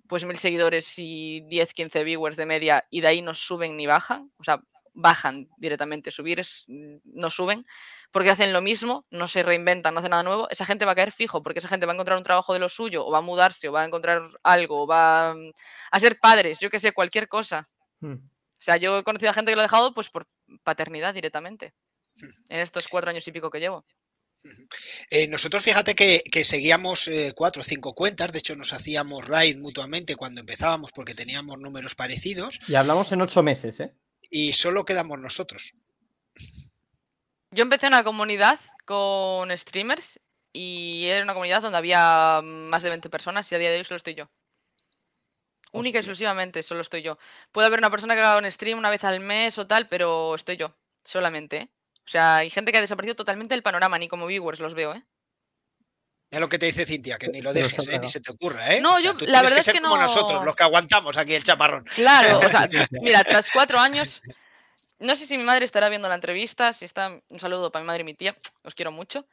pues mil seguidores y 10, 15 viewers de media y de ahí no suben ni bajan, o sea, bajan directamente, subir es, mm, no suben, porque hacen lo mismo, no se reinventan, no hacen nada nuevo, esa gente va a caer fijo, porque esa gente va a encontrar un trabajo de lo suyo, o va a mudarse, o va a encontrar algo, o va mm, a ser padres, yo que sé, cualquier cosa. Hmm. O sea, yo he conocido a gente que lo ha dejado pues por paternidad directamente, en estos cuatro años y pico que llevo. Eh, nosotros fíjate que, que seguíamos eh, cuatro o cinco cuentas, de hecho nos hacíamos raid mutuamente cuando empezábamos porque teníamos números parecidos Y hablamos en ocho meses, ¿eh? y solo quedamos nosotros. Yo empecé una comunidad con streamers y era una comunidad donde había más de 20 personas y a día de hoy solo estoy yo. Única y exclusivamente solo estoy yo. Puede haber una persona que haga un stream una vez al mes o tal, pero estoy yo, solamente. ¿eh? O sea, hay gente que ha desaparecido totalmente del panorama, ni como viewers los veo, ¿eh? Es lo que te dice Cintia, que ni lo dejes, ¿eh? ni se te ocurra, ¿eh? No, O sea, yo- tú la verdad que es que como nosotros, no- los que aguantamos aquí el chaparrón. Claro, o sea, mira, tras cuatro años, no sé si mi madre estará viendo la entrevista, si está, un saludo para mi madre y mi tía, os quiero mucho,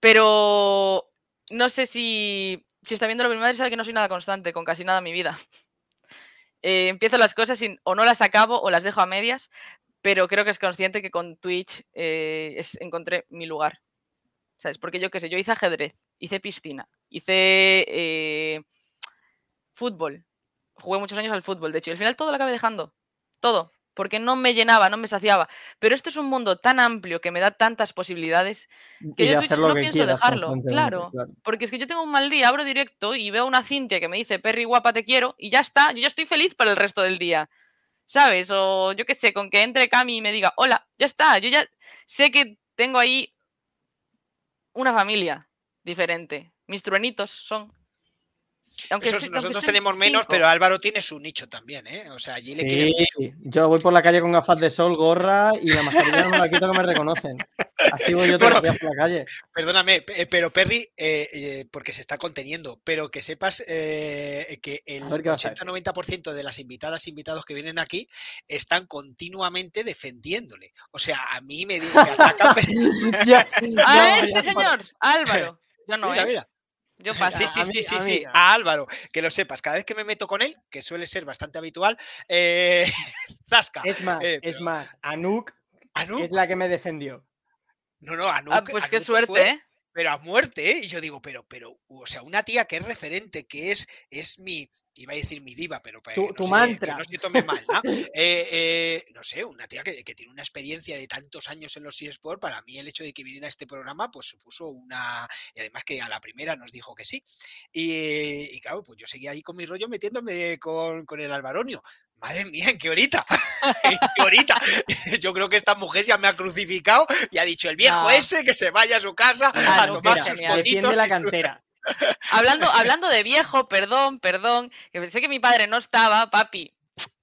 pero no sé si, si está viendo mi madre sabe que no soy nada constante con casi nada en mi vida. Eh, empiezo las cosas y o no las acabo o las dejo a medias, pero creo que es consciente que con Twitch eh, es- encontré mi lugar. ¿Sabes? Porque yo qué sé, yo hice ajedrez, hice piscina, hice eh, fútbol, jugué muchos años al fútbol, de hecho, y al final todo lo acabé dejando. Todo. Porque no me llenaba, no me saciaba. Pero esto es un mundo tan amplio que me da tantas posibilidades que y yo Twitch no pienso dejarlo. Claro. claro. Porque es que yo tengo un mal día, abro directo y veo una Cintia que me dice, Perry guapa, te quiero, y ya está, yo ya estoy feliz para el resto del día. ¿Sabes? O yo qué sé, con que entre Cami y me diga, hola, ya está, yo ya sé que tengo ahí una familia diferente. Mis truenitos son. Aunque Esos- se- aunque nosotros tenemos menos, cinco. pero Álvaro tiene su nicho también, ¿eh? O sea, allí le quieren Sí, yo voy por la calle con gafas de sol, gorra y la mascarilla no me la quito que me reconocen. Así voy yo todos los días por la calle. Perdóname, pe- pero Perry, eh, eh, porque se está conteniendo, pero que sepas eh, que el A ver qué vas a 80-90% de las invitadas e invitados que vienen aquí están continuamente defendiéndole. O sea, a mí me, me atacan. Ya, A este ya, señor, a Álvaro. Yo no, mira, ¿eh? mira. Yo paso. Sí, sí, a sí, mí- sí, a sí, a Álvaro, que lo sepas, cada vez que me meto con él, que suele ser bastante habitual, eh, zasca. Es más, Eh, es más, Anuk Anuk, es la que me defendió. No, no, Anuk, Ah, pues qué suerte, fue- ¿eh? pero a muerte, ¿eh? Y yo digo, pero, pero, o sea, una tía que es referente, que es, es mi, iba a decir mi diva, pero para Tu- que no tu mantra. que no se tome mal, ¿no? Eh, eh, no sé, una tía que, que tiene una experiencia de tantos años en los eSports, para mí el hecho de que viniera a este programa, pues supuso una, y además que a la primera nos dijo que sí. Y, y claro, pues yo seguía ahí con mi rollo metiéndome con, con el Albaronio. Madre mía, ¿en qué horita? ¿En qué horita? Yo creo que esta mujer ya me ha crucificado y ha dicho el viejo No. ese que se vaya a su casa Ah, a no, tomar sus. Defiende potitos. la su- cantera. Hablando, hablando de viejo, perdón, perdón, que pensé que mi padre no estaba, papi.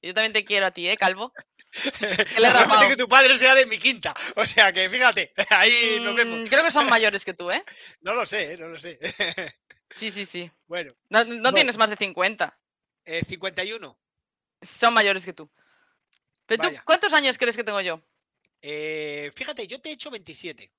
Yo también te quiero a ti, ¿eh, Calvo? Que tu padre sea de mi quinta. O sea que fíjate, ahí nos vemos. Mm, creo que son mayores que tú, ¿eh? No lo sé, eh, no lo sé. Sí, sí, sí. Bueno, No, no Bueno. tienes más de 50. eh, 51. Son mayores que tú. Pero tú. ¿cuántos años crees que tengo yo? Eh, fíjate, yo te he hecho 27.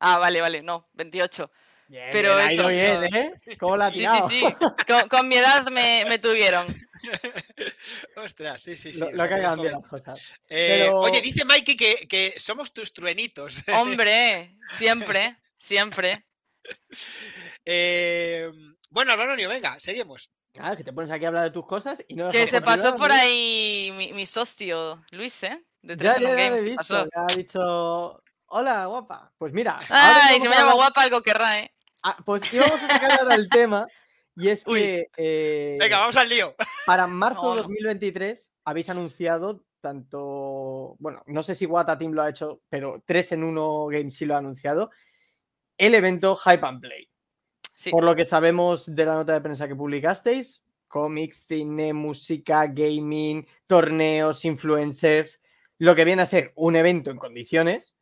Ah, vale, vale, no, 28. Bien, Pero bien, ha ido eso, bien, ¿eh? ¿Cómo la ha Sí, tirado? sí, sí. Con, con mi edad me, me tuvieron. Ostras, sí, sí, sí. Lo, lo que hagan bien las cosas. Eh, Pero- Oye, dice Mikey que, que somos tus truenitos. Hombre, siempre, siempre. Eh, bueno, Alvaronio, venga, seguimos. Ah, que te pones aquí a hablar de tus cosas y no Que se pasó por ¿no? ahí mi, mi socio Luis, ¿eh? De Ya, 3 ya, ya he ¿qué visto. ya ha dicho. Hola, guapa. Pues mira. Ay, si me llama hablar- guapa, algo querrá, ¿eh? Ah, pues íbamos a sacar ahora el tema. Y es Uy. que. eh, Venga, vamos al lío. Para marzo de no. 2023 habéis anunciado tanto. Bueno, no sé si Wata Team lo ha hecho, pero 3 en 1 Games sí lo ha anunciado. El evento Hype and Play. Sí. Por lo que sabemos de la nota de prensa que publicasteis, cómics, cine, música, gaming, torneos, influencers, lo que viene a ser un evento en condiciones.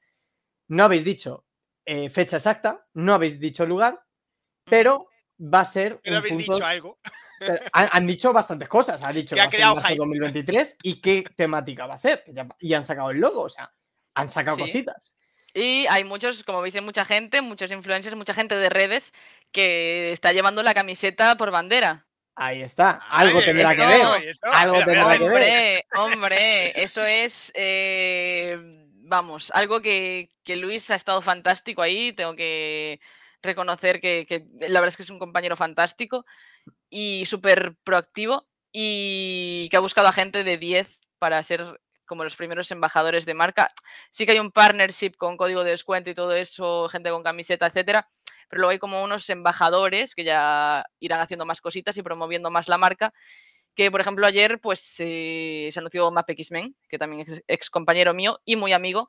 No habéis dicho eh, fecha exacta, no habéis dicho lugar, pero va a ser Pero un habéis punto- dicho algo. pero han, han dicho bastantes cosas. Han dicho Que ha creado marzo hype. 2023 y qué temática va a ser. y han sacado el logo, o sea, han sacado Sí. cositas. Y hay muchos, como veis, hay mucha gente, muchos influencers, mucha gente de redes que está llevando la camiseta por bandera. Ahí está. Algo Ay, tendrá que ver. Algo mira, tendrá mira, que ver. Hombre, hombre, eso es, eh, vamos, algo que, que Luis ha estado fantástico ahí, tengo que reconocer que, que la verdad es que es un compañero fantástico y súper proactivo y que ha buscado a gente de 10 para ser como los primeros embajadores de marca. Sí que hay un partnership con código de descuento y todo eso, gente con camiseta, etcétera, pero luego hay como unos embajadores que ya irán haciendo más cositas y promoviendo más la marca que por ejemplo ayer pues eh, se anunció Map X-Men, que también es ex compañero mío y muy amigo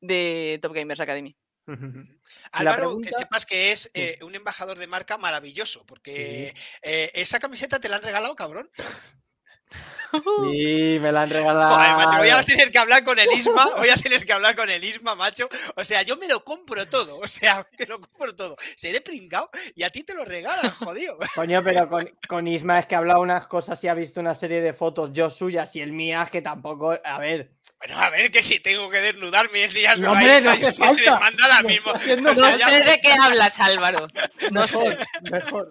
de Top Gamers Academy. Álvaro, que sepas que es eh, un embajador de marca maravilloso, porque eh, esa camiseta te la han regalado, cabrón. Sí, me la han regalado. Joder, macho, voy a tener que hablar con el Isma, voy a tener que hablar con el Isma, macho. O sea, yo me lo compro todo, o sea, me lo compro todo. Seré pringao y a ti te lo regalan, jodido. Coño, pero con, con Isma es que ha hablado unas cosas y ha visto una serie de fotos yo suyas y el mías que tampoco. A ver. Bueno, a ver, que si tengo que desnudarme y enseñarse No, a hombre, no Isma, hace y se le falta. manda ahora Lo mismo. está haciendo O sea, No ya- sé de qué hablas, Álvaro. No Mejor, sé. mejor.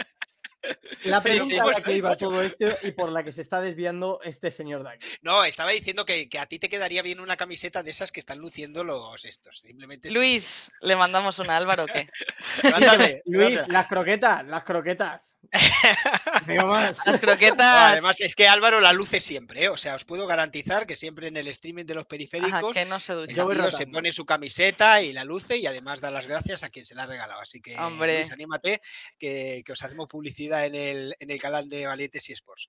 La Sí, pregunta sí, a la que iba macho. todo esto y por la que se está desviando este señor aquí. No, estaba diciendo que, que a ti te quedaría bien una camiseta de esas que están luciendo los estos. Simplemente estoy- Luis, ¿le mandamos una a Álvaro o qué? Mándale, Luis, las croquetas, las croquetas. Digo más. Las No, croquetas. además, es que Álvaro la luce siempre, ¿eh? o sea, os puedo garantizar que siempre en el streaming de los Ajá, periféricos que no se el pone su camiseta y la luce y además da las gracias a quien se la ha regalado. Así que, Hombre. Luis, anímate, que, que os hacemos publicidad en el, en el canal de Valientes y Sports.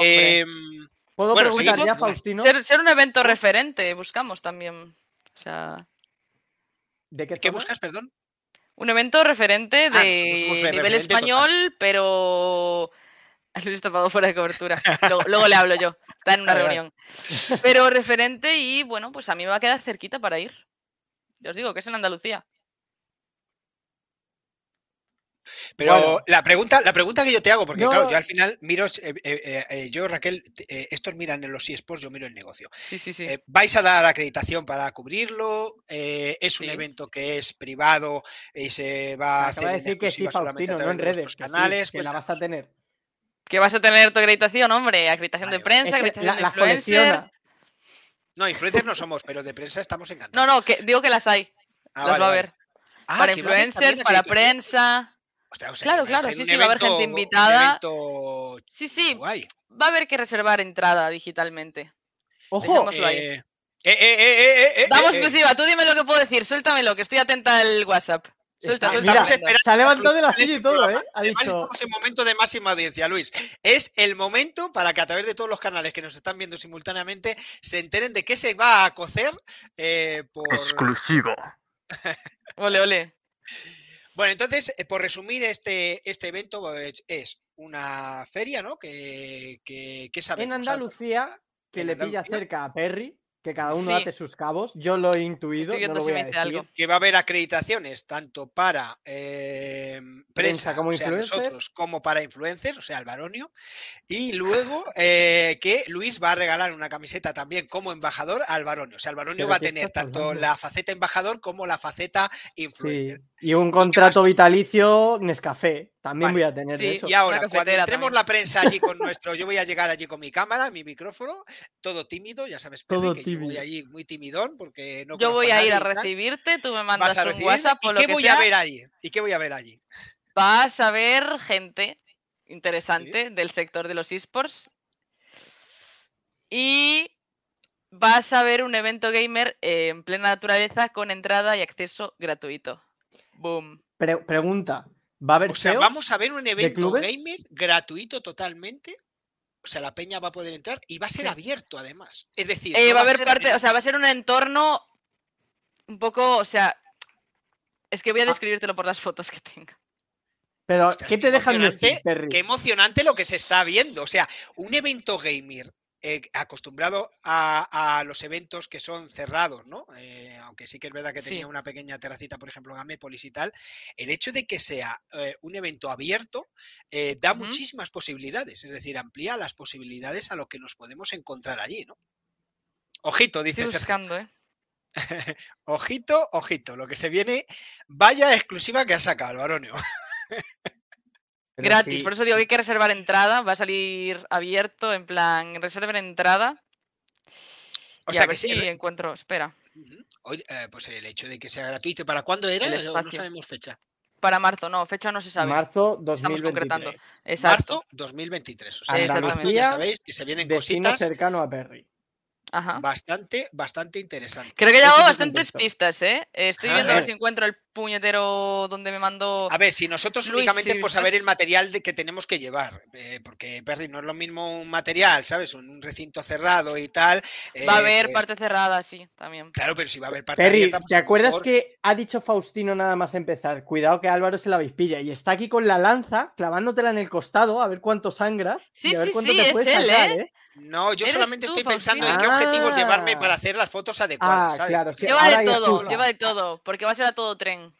Em, ¿Puedo Bueno, preguntar seguimos. ya. Faustino? Ser, ser un evento referente, buscamos también. O sea, ¿De qué, buscas, perdón? un evento referente Ah, de nivel referente total. español, pero. Luis está tapado fuera de cobertura. Luego, luego le hablo yo. Está en una reunión. Pero referente y bueno, pues a mí me va a quedar cerquita para ir. Ya os digo que es en Andalucía. Pero Bueno. la, pregunta, la pregunta que yo te hago, porque No. claro, yo al final miro, eh, eh, eh, yo Raquel, eh, estos miran en los eSports, yo miro el negocio. Sí, sí, sí. Eh, ¿Vais a dar acreditación para cubrirlo? Eh, ¿Es un Sí. evento que es privado y se va a hacer de en decir que sí, exclusiva solamente a Faustino, no través en de redes. vuestros que sí, canales? que la vas a tener. Que vas a tener tu acreditación, hombre. Acreditación Vale, de prensa, Es que acreditación la- de las influencer. colecciona. No, influencers no somos, pero de prensa estamos No, encantados. no, que digo que las hay. Ah, las vale, va a vale. haber. Ah, para influencers, para prensa. Ostras, o sea, Claro, claro, sí, sí, va a haber gente invitada. evento Sí, sí, guay. va a haber que reservar entrada digitalmente. ¡Ojo! Eh, eh, eh, eh, eh, Damos eh. exclusiva, tú dime lo que puedo decir, suéltamelo, que estoy atenta al WhatsApp. Suelta, Está- mira, se ha levantado de la silla y este todo, programa. ¿eh? Ha Además, dicho. estamos en momento de máxima audiencia, Luis. Es el momento para que a través de todos los canales que nos están viendo simultáneamente se enteren de qué se va a cocer eh, por... Exclusivo. Ole, ole. Bueno, entonces, eh, por resumir, este, este evento es una feria, ¿no? Que, que, que En sabemos, Andalucía, que en le pilla Andalucía. cerca a Perry, que cada uno Sí. ate sus cabos. Yo lo he intuido, Estoy no viendo lo si voy me a dice decir. algo. que va a haber acreditaciones tanto para eh, prensa, como o sea, influencers. nosotros, como para influencers, o sea, el Baronio. Y luego eh, que Luis va a regalar una camiseta también como embajador al Baronio. O sea, el Baronio ¿Pero va a tener tanto hablando? la faceta embajador como la faceta Sí. influencer. Y un contrato vitalicio Nescafé, También Vale. voy a tener de Sí, eso. Y ahora, cuando entremos también. la prensa allí con nuestro, yo voy a llegar allí con mi cámara, mi micrófono, todo tímido, ya sabes, Perry, Todo que yo voy tímido. allí muy timidón porque no Yo voy a ir a recibirte, tú me mandas a un WhatsApp o ¿Y lo qué que voy sea. a ver allí? ¿Y qué voy a ver allí? Vas a ver gente interesante del sector de los esports. Y vas a ver un evento gamer en plena naturaleza con entrada y acceso gratuito. Boom. Pre- pregunta, ¿va a haber O sea, vamos a ver un evento gamer gratuito totalmente. O sea, la peña va a poder entrar y va a ser Sí. abierto además. Es decir, Eh, no va a haber ser parte, en- o sea, va a ser un entorno un poco, o sea, es que voy a Ah. describírtelo por las fotos que tengo. Pero, Ostras, ¿qué qué te dejan decir, Perry? Qué emocionante lo que se está viendo. O sea, un evento gamer eh, acostumbrado a, a los eventos que son cerrados, ¿no? Eh, aunque sí que es verdad que Sí. tenía una pequeña terracita, por ejemplo, en Amépolis y tal. El hecho de que sea eh, un evento abierto da muchísimas posibilidades. Es decir, amplía las posibilidades a lo que nos podemos encontrar allí, ¿no? Ojito, dice Estoy Sergio. buscando, ¿eh? Ojito, ojito. Lo que se viene, vaya exclusiva que ha sacado el Baronio. Pero Gratis, sí, por eso digo que hay que reservar entrada, va a salir abierto, en plan, reserven entrada. O y sea a que ver sí, si encuentro, espera. Oye, eh, pues el hecho de que sea gratuito. ¿Y para cuándo era? No sabemos fecha. para marzo, no, fecha no se sabe. Marzo Estamos concretando. 2023. Exacto. Marzo 2023. O sea, marzo ya sabéis que se vienen cositas cercano a Perry. Ajá. bastante, bastante interesantes. Creo que he dado bastantes pistas, ¿eh? Estoy A viendo a ver si encuentro el puñetero donde me mandó. A ver, si nosotros Luis, únicamente si por saber el material de que tenemos que llevar, eh, porque Perry no es lo mismo un material, ¿sabes? Un, un recinto cerrado y tal. Va a eh, haber pues, parte cerrada, sí, también. Claro, pero si va a haber parte Perry, abierta, pues ¿te acuerdas mejor- que ha dicho Faustino nada más empezar? Cuidado que Álvaro se la avispilla y está aquí con la lanza clavándotela en el costado a ver cuánto sangras Sí, y a ver sí, cuánto sí, te es puedes él, sacar, ¿eh? ¿eh? No, yo solamente tú, estoy pensando en qué objetivos llevarme Ah. para hacer las fotos adecuadas, Ah, ¿sabes? claro, sí, Lleva de todo, excusa. lleva de todo, porque va a ser a todo tren.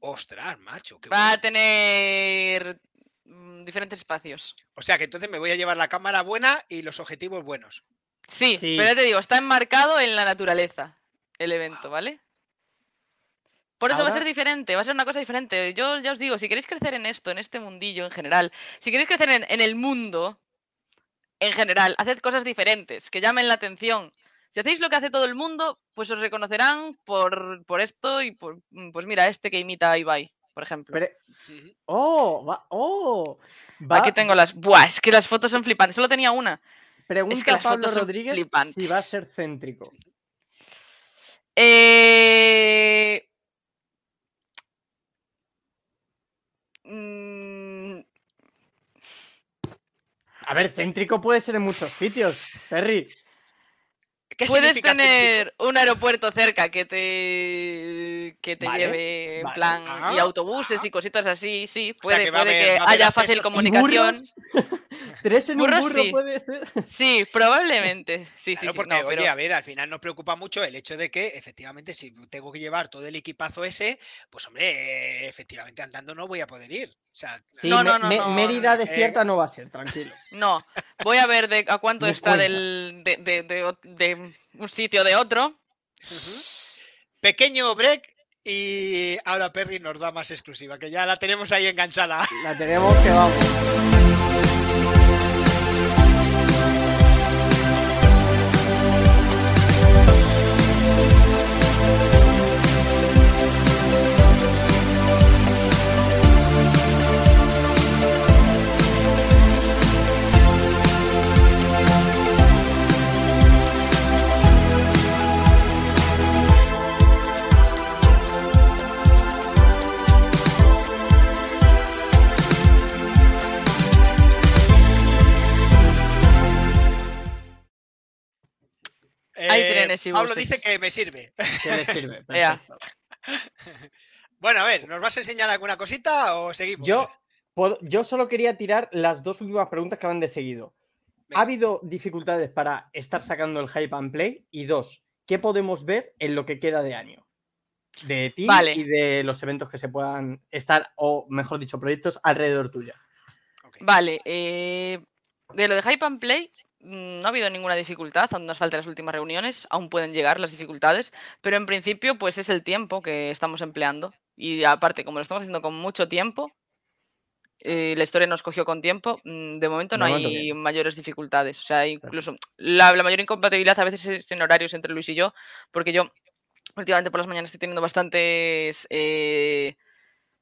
Ostras, macho, qué Va a tener mm, diferentes espacios. O sea que entonces me voy a llevar la cámara buena y los objetivos buenos. Sí, Sí. pero ya te digo, está enmarcado en la naturaleza el evento, ¿vale? Por eso va a ser diferente, va a ser una cosa diferente. Yo ya os digo, si queréis crecer en esto, en este mundillo en general, si queréis crecer en, en el mundo en general, haced cosas diferentes, que llamen la atención. Si hacéis lo que hace todo el mundo, pues os reconocerán por, por esto y por, mm, pues mira, este que imita a Ibai, por ejemplo. Pero-. Oh, va, oh. Va- Aquí tengo las... Buah, es que las fotos son flipantes, solo tenía una. Pregunta las Pablo fotos son Rodríguez si va a ser céntrico. Eh... mm, A ver, céntrico puede ser en muchos sitios, Perry. ¿Qué Puedes céntrico? tener un aeropuerto cerca que te que te Vale, lleve en vale. plan Ah, y autobuses ah. y cositas así, sí, O sea, puede, que puede haber- que haya fácil ¿Y comunicación. Tres en un burro sí. puede ser. Sí, probablemente. Sí, sí, Claro, sí. porque, no, oye, pero- a ver, al final nos preocupa mucho el hecho de que, efectivamente, si tengo que llevar todo el equipazo ese, pues, hombre, eh, efectivamente, andando no voy a poder ir. O sea, Sí, No, no, no, Mérida eh, desierta no va a ser, tranquilo. No, voy a ver de a cuánto está cuenta. del, de, de- de ot- de un sitio de otro. pequeño break y ahora Perry nos da más exclusiva, que ya la tenemos ahí enganchada. La tenemos que vamos. Y Pablo dice que me sirve. ¿Qué le sirve? Bueno, a ver, ¿nos vas a enseñar alguna cosita o seguimos? Yo, puedo- yo solo quería tirar las dos últimas preguntas que van de seguido. Venga. ¿Ha habido dificultades para estar sacando el hype and play? Y dos, ¿qué podemos ver en lo que queda de año? De ti Vale. y de los eventos que se puedan estar, o mejor dicho, proyectos alrededor tuya. Vale, eh, de lo de Hype and Play no ha habido ninguna dificultad, aún nos faltan las últimas reuniones, aún pueden llegar las dificultades, pero en principio pues es el tiempo que estamos empleando y aparte como lo estamos haciendo con mucho tiempo, eh, la historia nos cogió con tiempo. mm, De momento De no momento hay mayores dificultades. O sea, incluso la, la mayor incompatibilidad a veces es en horarios entre Luis y yo, porque yo últimamente por las mañanas estoy teniendo bastantes eh,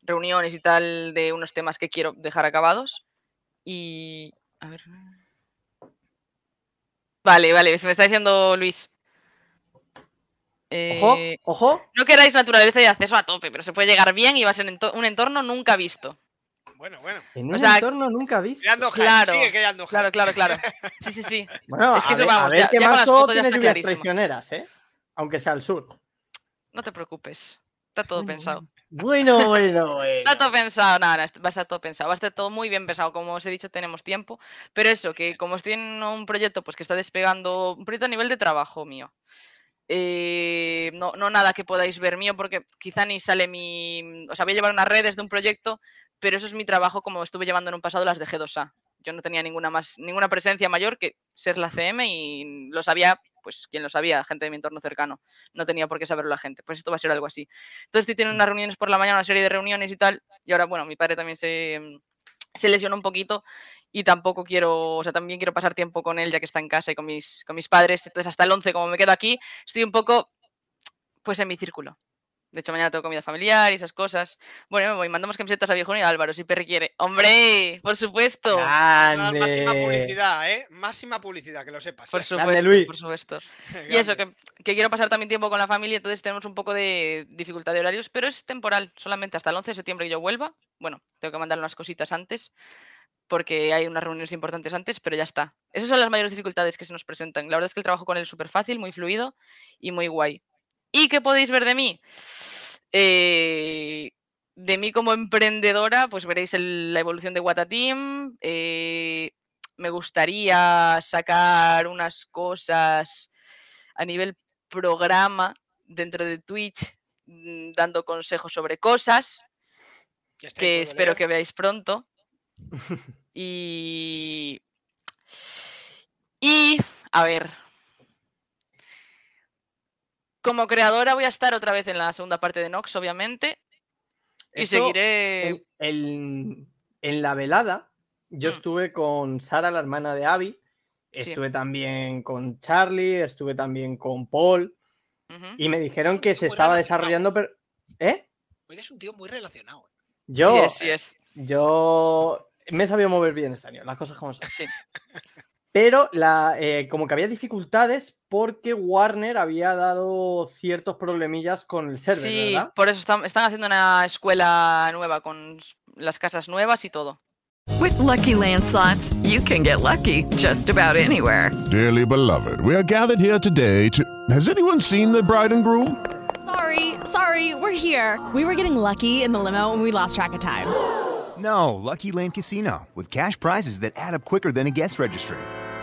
reuniones y tal de unos temas que quiero dejar acabados. Y. A ver. Vale, vale, se me está diciendo Luis. Ojo, Eh, ojo. no queráis naturaleza y acceso a tope, pero se puede llegar bien y va a ser un entorno nunca visto. Bueno, bueno. En O un sea, entorno nunca visto. Creando hype, Claro, sigue creando hype. claro, claro, claro. Sí, sí, sí. Bueno, Es que a, eso ver, vamos, a ver ya- qué ya ya tiene lluvias traicioneras, ¿eh? Aunque sea al sur. No te preocupes. Está todo pensado. Bueno, bueno, bueno. Está todo pensado, nada, va a estar todo pensado, va a estar todo muy bien pensado, como os he dicho, tenemos tiempo, pero eso, que como estoy en un proyecto pues que está despegando, un proyecto a nivel de trabajo mío, eh, no, no nada que podáis ver mío, porque quizá ni sale mi, o sea, voy a llevar unas redes de un proyecto, pero eso es mi trabajo como estuve llevando en un pasado las de G2A, yo no tenía ninguna más, ninguna presencia mayor que ser la CM y lo sabía, pues quien lo sabía, gente de mi entorno cercano, no tenía por qué saberlo la gente, pues esto va a ser algo así. Entonces estoy teniendo unas reuniones por la mañana, una serie de reuniones y tal, y ahora, bueno, mi padre también se, mm, se lesionó un poquito y tampoco quiero, o sea, también quiero pasar tiempo con él ya que está en casa y con mis, con mis padres, entonces hasta el 11, como me quedo aquí, estoy un poco, pues en mi círculo. De hecho, mañana tengo comida familiar y esas cosas. Bueno, me voy, mandamos camisetas a Viejón y a Álvaro, si Perry quiere. ¡Hombre! ¡Por supuesto! Dar máxima Grande. publicidad, ¿eh? Máxima publicidad, que lo sepas. Por ¿eh? supuesto, Luis. por supuesto. Y eso, que, que quiero pasar también tiempo con la familia, entonces tenemos un poco de dificultad de horarios, pero es temporal, solamente hasta el 11 de septiembre que yo vuelva. Bueno, tengo que mandar unas cositas antes, porque hay unas reuniones importantes antes, pero ya está. Esas son las mayores dificultades que se nos presentan. La verdad es que el trabajo con él es súper fácil, muy fluido y muy guay. ¿Y qué podéis ver de mí? Eh, de mí como emprendedora, pues veréis el- la evolución de Watateam. eh, me gustaría sacar unas cosas a nivel programa dentro de Twitch, mm, dando consejos sobre cosas que espero leer. que veáis pronto. Y. Y. A ver. Como creadora voy a estar otra vez en la segunda parte de Nox, obviamente. Y Eso, seguiré. En, en- en la velada, yo Mm. estuve con Sara, la hermana de Abby. Sí. Estuve también con Charlie, estuve también con Paul. Y me dijeron que se estaba desarrollando. Pero... ¿Eh? Eres un tío muy relacionado. ¿eh? Yo, Sí es, sí es. yo me he sabido mover bien este año, las cosas como son. Sí. Pero la, eh, como que había dificultades porque Warner había dado ciertos problemillas con el server, Sí, ¿verdad? por eso están, están haciendo una escuela nueva con las casas nuevas y todo. With Lucky Land slots, you can get lucky just about anywhere. Dearly beloved, we are gathered here today to. Has anyone seen the bride and groom? Sorry, sorry, we're here. We were getting lucky in the limo and we lost track of time. No, Lucky Land Casino, with cash prizes that add up quicker than a guest registry.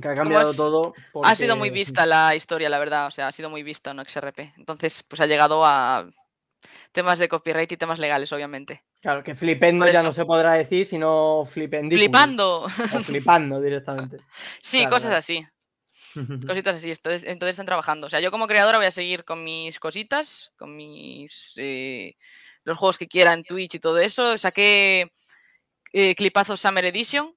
Que ha cambiado has- todo. Ha sido muy vista la historia, la verdad. O sea, ha sido muy vista no XRP. Entonces, pues ha llegado a temas de copyright y temas legales, obviamente. Claro, que flipendo ya no se podrá decir, sino flipendículos. Flipando. O flipando directamente. Sí, Claro, cosas claro. así. Cositas así. Entonces, entonces están trabajando. O sea, yo como creadora voy a seguir con mis cositas, con mis. eh, los juegos que quiera en Twitch y todo eso. Saqué eh, Clipazo Summer Edition,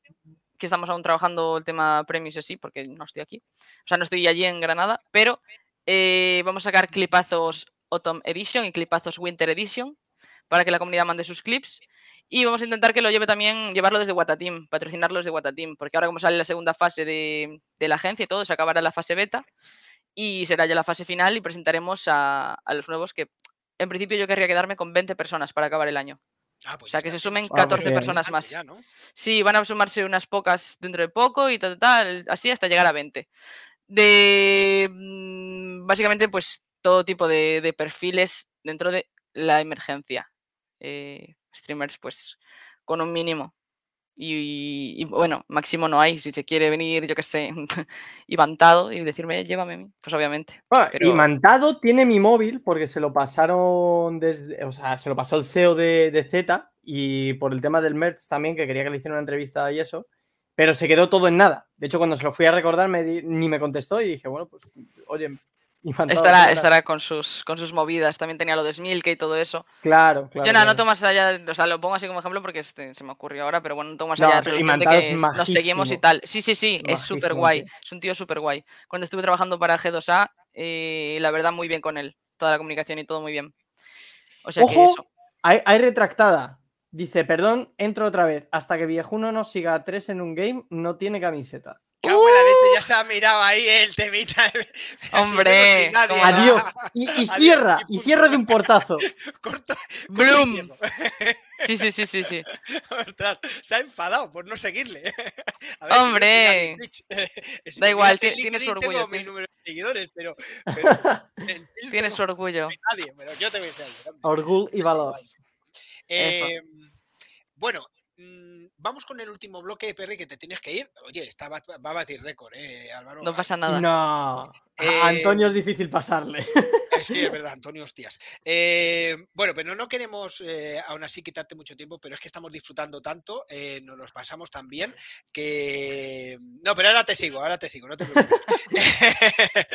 que estamos aún trabajando el tema premios así, porque no estoy aquí. O sea, no estoy allí en Granada, pero eh, vamos a sacar Clipazos Autumn Edition y Clipazos Winter Edition para que la comunidad mande sus clips. Y vamos a intentar que lo lleve también, llevarlo desde Watateam, patrocinarlo desde Watateam, porque ahora como sale la segunda fase de, la agencia y todo, se acabará la fase beta y será ya la fase final y presentaremos a los nuevos que en principio yo querría quedarme con 20 personas para acabar el año. Ah, pues o sea, que se sumen tienes- 14 bien. personas más. Ya, ¿no? Sí, van a sumarse unas pocas dentro de poco y tal, tal, tal, así hasta llegar a 20. De mm, básicamente, pues todo tipo de, de perfiles dentro de la emergencia. Eh, streamers, pues, con un mínimo. Y, y, bueno, máximo no hay. Si se quiere venir, yo qué sé, Ivantado y decirme, llévame a mí, pues obviamente. Ah, Pero- Y Mantado tiene mi móvil porque se lo pasaron desde. O sea, se lo pasó el CEO de, de Z y por el tema del merch también, que quería que le hiciera una entrevista y eso. Pero se quedó todo en nada. De hecho, cuando se lo fui a recordar, me di- ni me contestó y dije, bueno, pues, oye, Estará, estará con sus, con sus movidas. También tenía lo de Smilke y todo eso. Claro, claro. Yo nada, no tomo más allá, o sea, lo pongo así como ejemplo porque este, se me ocurrió ahora, pero bueno, no tomo más No, allá de relación de que nos seguimos y tal. Sí, sí, sí, es súper guay. Es un tío súper guay. Cuando estuve trabajando para G2A, eh, la verdad, muy bien con él. Toda la comunicación y todo muy bien. O sea que Ojo, eso. hay, hay retractada. Dice, perdón, entro otra vez. Hasta que Viejuno no siga a tres en un game, no tiene camiseta. Cago en la leche, ya se ha mirado ahí el temita. Hombre, Sin nadie, ¿cómo ¿verdad? Adiós. Y, y Adiós, cierra, y y cierra de un portazo. Corto, ¡Bloom! Sí, sí, sí, sí, sí. Ostras, se ha enfadado por no seguirle. A ver, Hombre. Si Da igual, tienes orgullo, Tengo mi tienes- número de seguidores, pero. pero en Twitch Tienes tengo- orgullo. nadie, pero yo te voy a. Orgullo y valor. Eh, bueno, mm, vamos con el último bloque, Perry, que te tienes que ir. Oye, está, va, va a batir récord, ¿eh, Álvaro? No pasa nada. No. A Eh, Antonio es difícil pasarle. Sí, es verdad, Antonio, hostias. Eh, bueno, pero no queremos eh, aún así quitarte mucho tiempo, pero es que estamos disfrutando tanto, eh, nos los pasamos tan bien que... No, pero ahora te sigo, ahora te sigo, no te preocupes.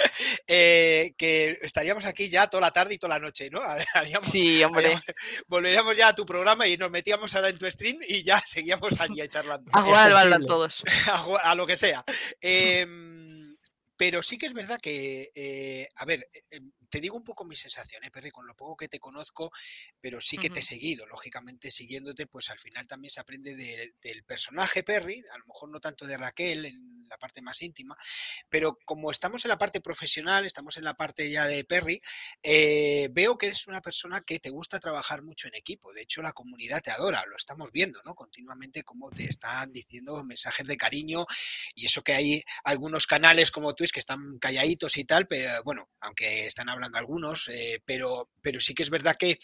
Eh, que estaríamos aquí ya toda la tarde y toda la noche, ¿no? Haríamos- Sí, hombre. haríamos- volveríamos ya a tu programa y nos metíamos ahora en tu stream y ya seguíamos allí charlando A jugar al todos. a, lo que sea. Em, pero sí que es verdad que, eh, a ver, eh, em, te digo un poco mi sensación, ¿eh, Perry, con lo poco que te conozco, pero sí que te he seguido. Lógicamente, siguiéndote, pues al final también se aprende de- del personaje Perry, a lo mejor no tanto de Raquel en la parte más íntima, pero como estamos en la parte profesional, estamos en la parte ya de Perry, eh, veo que eres una persona que te gusta trabajar mucho en equipo. De hecho, la comunidad te adora, lo estamos viendo, ¿no? Continuamente como te están diciendo mensajes de cariño y eso que hay algunos canales como Twitch que están calladitos y tal, pero bueno, aunque están hablando algunos, eh, pero, pero sí que es verdad que,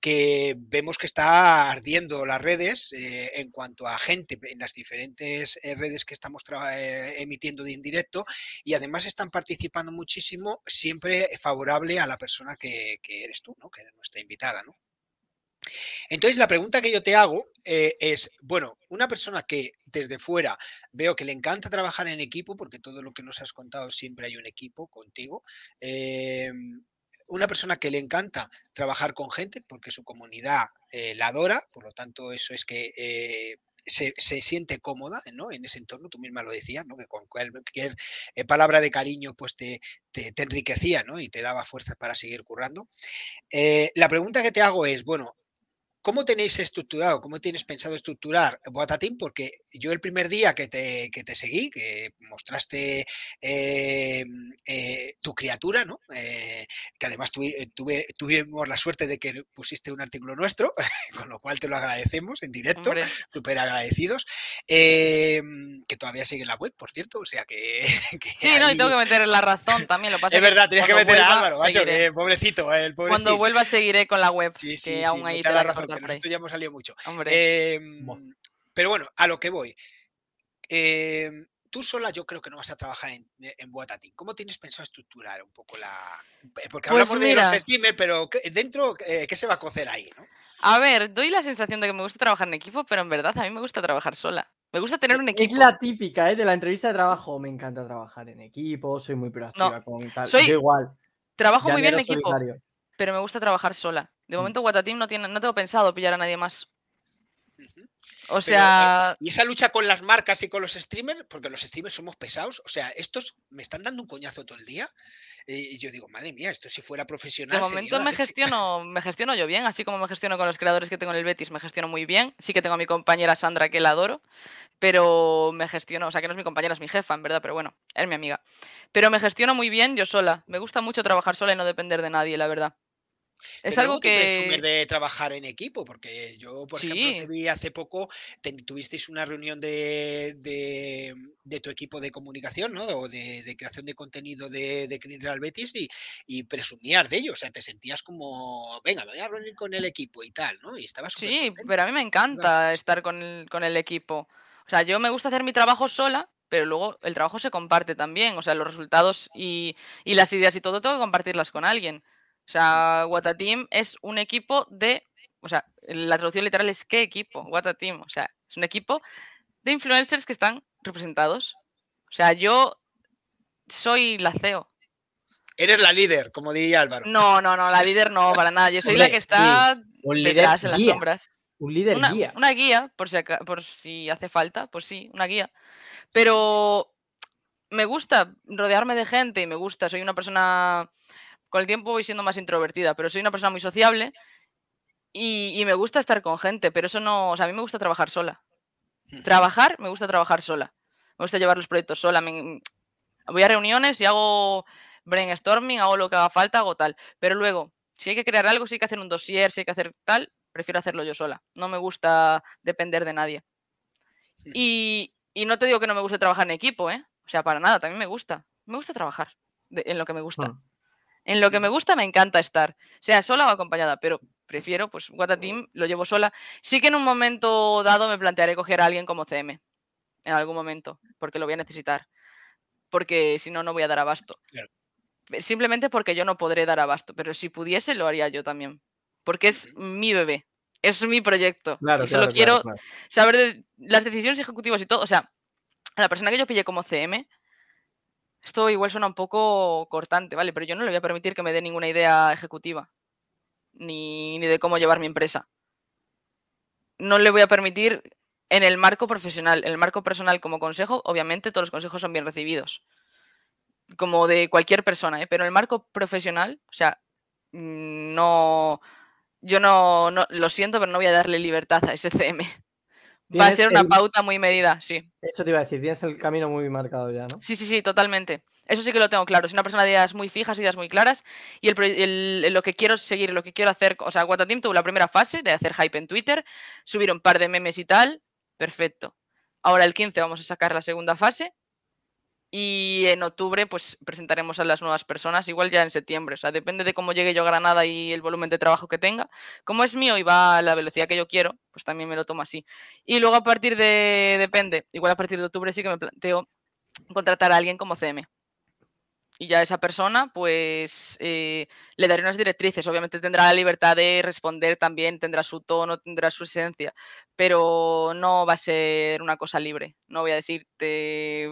que vemos que está ardiendo las redes eh, en cuanto a gente en las diferentes redes que estamos emitiendo de indirecto y además están participando muchísimo, siempre favorable a la persona que, eres tú, ¿no? que eres nuestra invitada. ¿no? Entonces, la pregunta que yo te hago eh, es, bueno, una persona que desde fuera veo que le encanta trabajar en equipo, porque todo lo que nos has contado siempre hay un equipo contigo, eh, una persona que le encanta trabajar con gente, porque su comunidad eh, la adora, por lo tanto, eso es que... se, se siente cómoda ¿no? en ese entorno, tú misma lo decías, ¿no? que con cualquier eh, palabra de cariño pues te, te, te enriquecía ¿no? y te daba fuerzas para seguir currando. Eh, la pregunta que te hago es, bueno, ¿Cómo tenéis estructurado, cómo tienes pensado estructurar Boatatín? Porque yo el primer día que te, que te seguí, que mostraste eh, eh, tu criatura, ¿no? Eh, que además tuve, tuvimos la suerte de que pusiste un artículo nuestro, con lo cual te lo agradecemos en directo, súper agradecidos, que todavía sigue en la web, por cierto, o sea que... que Sí, no, y tengo que meter la razón también. Lo pasa es verdad, tienes que meter a Álvaro, macho, que pobrecito, el pobrecito. Cuando vuelva seguiré con la web, Sí, que sí, aún ahí te la razón, que nosotros ya hemos salido mucho. Hombre. Em, pero bueno, a lo que voy. Em, tú sola yo creo que no vas a trabajar en, en Boatatín. ¿Cómo tienes pensado estructurar un poco la...? eh, Porque Pues hablamos de los streamers, pero ¿qué- dentro, eh, ¿qué se va a cocer ahí? ¿no? A ver, doy la sensación de que me gusta trabajar en equipo, pero en verdad a mí me gusta trabajar sola. Me gusta tener un Es equipo. la típica, ¿eh? De la entrevista de trabajo. Me encanta trabajar en equipo, soy muy proactiva con tal. soy- Yo igual. Trabajo muy bien en equipo. Pero me gusta trabajar sola. De Mm. momento Watateam no tiene, no tengo pensado pillar a nadie más. O sea, eh, y esa lucha con las marcas y con los streamers, porque los streamers somos pesados, o sea, estos me están dando un coñazo todo el día. eh, Y yo digo, madre mía, esto si fuera profesional. de momento me leche". gestiono, me gestiono yo bien, así como me gestiono con los creadores que tengo en el Betis, me gestiono muy bien. Sí que tengo a mi compañera Sandra, que la adoro, pero me gestiono, o sea, que no es mi compañera, es mi jefa, en verdad, pero bueno, es mi amiga. Pero me gestiono muy bien yo sola. Me gusta mucho trabajar sola y no depender de nadie, la verdad. Es Pero algo que... de trabajar en equipo, porque yo, por ejemplo, te vi hace poco, te- tuvisteis una reunión de, de- de tu equipo de comunicación, ¿no? O de, de creación de contenido de, de Clean Real Betis y, y presumías de ello, o sea, te sentías como, venga, me voy a reunir con el equipo y tal, ¿no? Y estabas sí, contento. pero a mí me encanta estar con el, con el equipo. O sea, yo me gusta hacer mi trabajo sola, pero luego el trabajo se comparte también. O sea, los resultados y, y las ideas y todo tengo que compartirlas con alguien. O sea, Wata Team es un equipo de, o sea, la traducción literal es ¿qué equipo? Wata Team. O sea, es un equipo de influencers que están representados. O sea, yo soy la CEO. Eres la líder, como diría Álvaro. No, no, no, la líder no, para nada. Yo soy la que está sí, un líder detrás en las guía. sombras. Un líder Una, guía. una guía, por si, por si hace falta, pues sí, una guía. Pero me gusta rodearme de gente y me gusta, soy una persona, con el tiempo voy siendo más introvertida, pero soy una persona muy sociable y, y me gusta estar con gente, pero eso no, o sea, a mí me gusta trabajar sola. Trabajar, me gusta trabajar sola. Me gusta llevar los proyectos sola. me- voy a reuniones y hago brainstorming, hago lo que haga falta, hago tal. Pero luego, si hay que crear algo, si hay que hacer un dossier, si hay que hacer tal, prefiero hacerlo yo sola. No me gusta depender de nadie. Y, y no te digo que no me guste trabajar en equipo, ¿eh? O sea, para nada, también me gusta. Me gusta trabajar de- en lo que me gusta. Hmm. En lo que me gusta me encanta estar, sea sola o acompañada, pero prefiero, pues, Wata Team lo llevo sola. Sí que en un momento dado me plantearé coger a alguien como CM, en algún momento, porque lo voy a necesitar, porque si no, no voy a dar abasto. Claro. Pe- Simplemente porque yo no podré dar abasto, pero si pudiese lo haría yo también, porque es mi bebé, es mi proyecto. Claro, y solo claro, quiero saber de las decisiones ejecutivas y todo. O sea, a la persona que yo pillé como CM, esto igual suena un poco cortante, ¿vale? Pero yo no le voy a permitir que me dé ninguna idea ejecutiva, ni, ni de cómo llevar mi empresa. No le voy a permitir en el marco profesional, en el marco personal como consejo, obviamente todos los consejos son bien recibidos, como de cualquier persona, ¿eh? Pero en el marco profesional, o sea, mm, no, yo no, no, lo siento, pero no voy a darle libertad a ese CM. Va a ser una el- pauta muy medida, sí. Eso te iba a decir, tienes el camino muy marcado ya, ¿no? Sí, sí, sí, totalmente. Eso sí que lo tengo claro. Es una persona de ideas muy fijas, ideas muy claras. Y el, el- lo que quiero seguir, lo que quiero hacer. O sea, Watateam tuvo la primera fase de hacer hype en Twitter, subir un par de memes y tal. Perfecto. Ahora el 15 vamos a sacar la segunda fase. Y en octubre, pues presentaremos a las nuevas personas, igual ya en septiembre. O sea, depende de cómo llegue yo a Granada y el volumen de trabajo que tenga. Como es mío y va a la velocidad que yo quiero, pues también me lo tomo así. Y luego a partir de, depende, igual a partir de octubre sí que me planteo contratar a alguien como CM. Y ya esa persona, pues eh, le daré unas directrices. Obviamente tendrá la libertad de responder también, tendrá su tono, tendrá su esencia, pero no va a ser una cosa libre. No voy a decirte,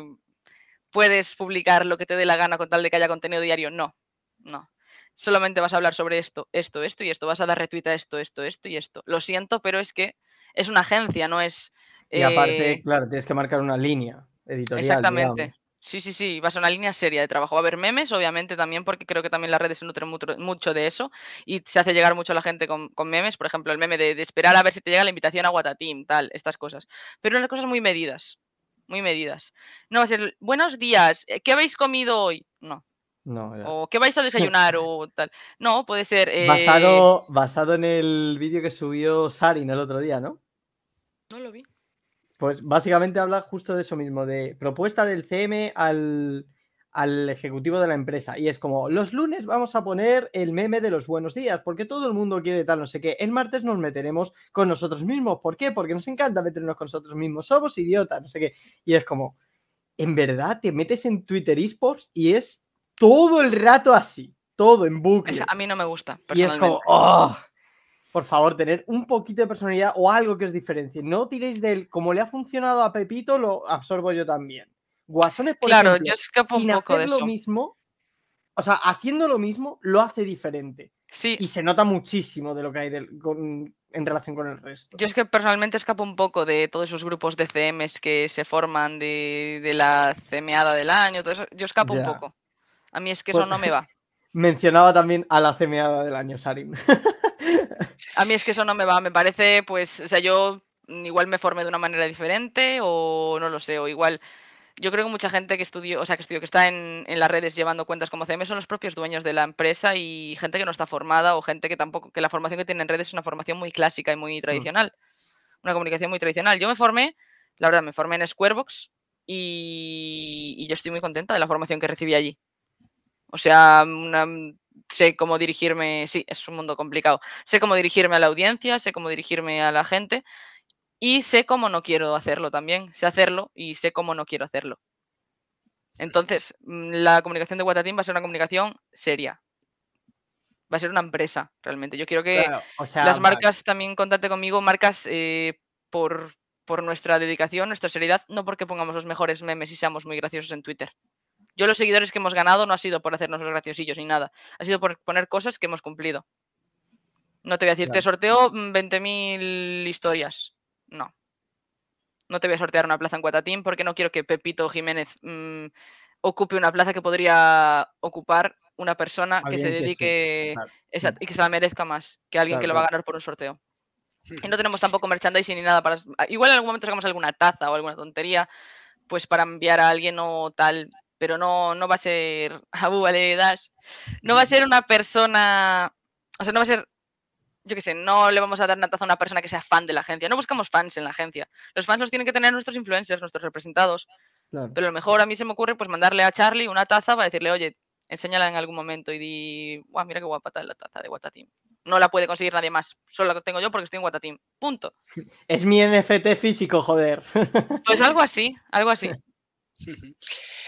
puedes publicar lo que te dé la gana con tal de que haya contenido diario. No, no. Solamente vas a hablar sobre esto, esto, esto y esto. Vas a dar retweet a esto, esto, esto y esto. Lo siento, pero es que es una agencia, no es... Y aparte, eh, claro, tienes que marcar una línea editorial. Exactamente. digamos. Sí, sí, sí, va a ser una línea seria de trabajo. Va a haber memes, obviamente, también, porque creo que también las redes se nutren mucho, de eso y se hace llegar mucho a la gente con, con memes. Por ejemplo, el meme de, de esperar a ver si te llega la invitación a Watateam, tal, estas cosas. Pero unas cosas muy medidas, muy medidas. No va a ser, buenos días, eh, ¿qué habéis comido hoy? No. No, ya. O ¿qué vais a desayunar? o tal. No, puede ser. eh, Basado, basado en el vídeo que subió Sarin el otro día, ¿no? No lo vi. Pues básicamente habla justo de eso mismo, de propuesta del CM al, al ejecutivo de la empresa. Y es como, los lunes vamos a poner el meme de los buenos días, porque todo el mundo quiere tal, no sé qué. El martes nos meteremos con nosotros mismos. ¿Por qué? Porque nos encanta meternos con nosotros mismos. Somos idiotas, no sé qué. Y es como, en verdad, te metes en Twitter eSports y es todo el rato así, todo en bucle. Esa- a mí no me gusta. Y es como, oh, por favor, tener un poquito de personalidad o algo que os diferencie. No tiréis del, como le ha funcionado a Pepito, lo absorbo yo también. Guasones, por Claro, ejemplo, yo escapo un poco de hacer lo eso. mismo, o sea, haciendo lo mismo, lo hace diferente. Sí. Y se nota muchísimo de lo que hay del- con- en relación con el resto. Yo es que personalmente escapo un poco de todos esos grupos de CMs que se forman de, de la CMada del año, todo eso. Yo escapo un poco. A mí es que Pues- eso no me va. Mencionaba también a la CMA del año, Sarin. A mí es que eso no me va. Me parece, pues, o sea, yo igual me formé de una manera diferente o no lo sé, o igual yo creo que mucha gente que estudió, o sea, que estudió, que está en, en las redes llevando cuentas como CM son los propios dueños de la empresa y gente que no está formada o gente que tampoco, que la formación que tiene en redes es una formación muy clásica y muy tradicional. Una comunicación muy tradicional. Yo me formé, la verdad, me formé en Squarebox y, y yo estoy muy contenta de la formación que recibí allí. O sea, una- sé cómo dirigirme, sí, es un mundo complicado. Sé cómo dirigirme a la audiencia, sé cómo dirigirme a la gente y sé cómo no quiero hacerlo también. Sé hacerlo y sé cómo no quiero hacerlo. Entonces, mm, la comunicación de Watateam va a ser una comunicación seria. Va a ser una empresa, realmente. Yo quiero que Claro, o sea, las vale. marcas también contacten conmigo, marcas eh, por, por nuestra dedicación, nuestra seriedad, no porque pongamos los mejores memes y seamos muy graciosos en Twitter. Yo los seguidores que hemos ganado no ha sido por hacernos los graciosillos ni nada, ha sido por poner cosas que hemos cumplido. No te voy a decir, te sorteo mm, 20.000 historias. No. No te voy a sortear una plaza en Guatatín porque no quiero que Pepito Jiménez mm, ocupe una plaza que podría ocupar una persona que se Alguien que sí, dedique claro. y que se la merezca más que alguien Claro, que lo va a ganar por un sorteo. Y no tenemos tampoco merchandising ni nada para. Igual en algún momento sacamos alguna taza o alguna tontería, pues para enviar a alguien o tal, pero no, no va a ser Abu vale, Dash. No va a ser una persona. O sea, no va a ser. Yo qué sé, no le vamos a dar una taza a una persona que sea fan de la agencia. No buscamos fans en la agencia. Los fans los tienen que tener nuestros influencers, nuestros representados. Claro. Pero a lo mejor a mí se me ocurre pues mandarle a Charlie una taza para decirle, oye, enséñala en algún momento y di, guau, mira qué guapa está la taza de Watateam. No la puede conseguir nadie más, solo la tengo yo porque estoy en Watateam. Punto. Es mi NFT físico, joder. Pues algo así, algo así.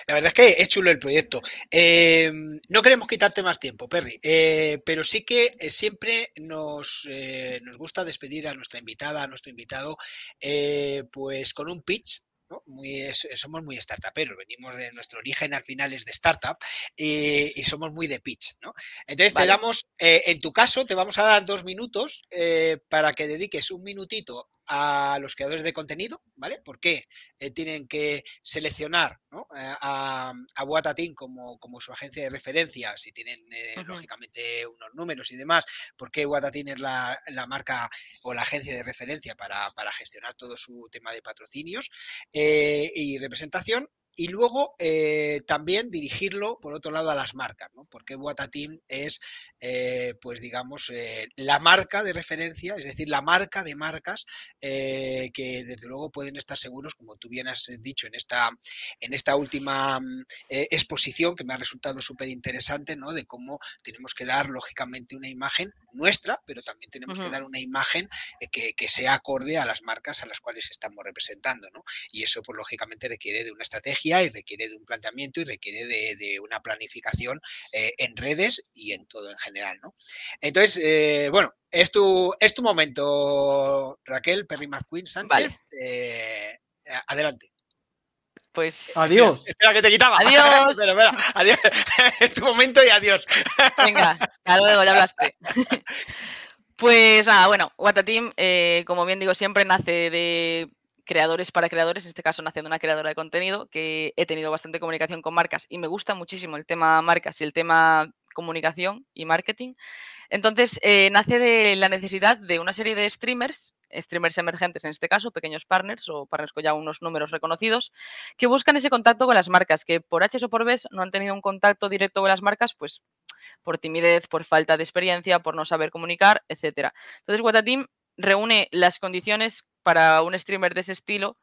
La verdad es que es chulo el proyecto. Eh, no queremos quitarte más tiempo, Perry, eh, pero sí que eh, siempre nos, eh, nos gusta despedir a nuestra invitada, a nuestro invitado, pues con un pitch. ¿no? Muy, es- somos muy startuperos, venimos de nuestro origen al final es de startup eh, y somos muy de pitch. ¿no? Entonces Vale. te damos, eh, en tu caso, te vamos a dar dos minutos eh, para que dediques un minutito a los creadores de contenido, ¿vale? Porque eh, tienen que seleccionar ¿no? Eh, a, a Watatin como, como su agencia de referencia, si tienen eh, lógicamente unos números y demás, porque Watatin es la, la marca o la agencia de referencia para, para gestionar todo su tema de patrocinios eh, y representación. Y luego eh, también dirigirlo, por otro lado, a las marcas, ¿no? Porque Watateam es, eh, pues digamos, eh, la marca de referencia, es decir, la marca de marcas eh, que desde luego pueden estar seguros, como tú bien has dicho en esta, en esta última mm, exposición, que me ha resultado súper interesante, ¿no? De cómo tenemos que dar, lógicamente, una imagen nuestra, pero también tenemos que dar una imagen que, que sea acorde a las marcas a las cuales estamos representando, ¿no? Y eso, pues lógicamente, requiere de una estrategia y requiere de un planteamiento y requiere de, de una planificación eh, en redes y en todo en general, ¿no? Entonces, eh, bueno, es tu, es tu momento, Raquel Perry McQueen Sánchez. eh, adelante. Pues Adiós. Espera, que te quitaba. Adiós. espera, espera, adiós. es tu momento y adiós. venga, hasta luego, ya hablaste. Pues nada, bueno, Watateam, eh, como bien digo siempre, nace de creadores para creadores, en este caso nace de una creadora de contenido, que he tenido bastante comunicación con marcas y me gusta muchísimo el tema marcas y el tema comunicación y marketing. Entonces, eh, nace de la necesidad de una serie de streamers, streamers emergentes en este caso, pequeños partners o partners con ya unos números reconocidos, que buscan ese contacto con las marcas, que por H o por B no han tenido un contacto directo con las marcas, pues por timidez, por falta de experiencia, por no saber comunicar, etcétera. Entonces, Watateam reúne las condiciones para un streamer de ese estilo,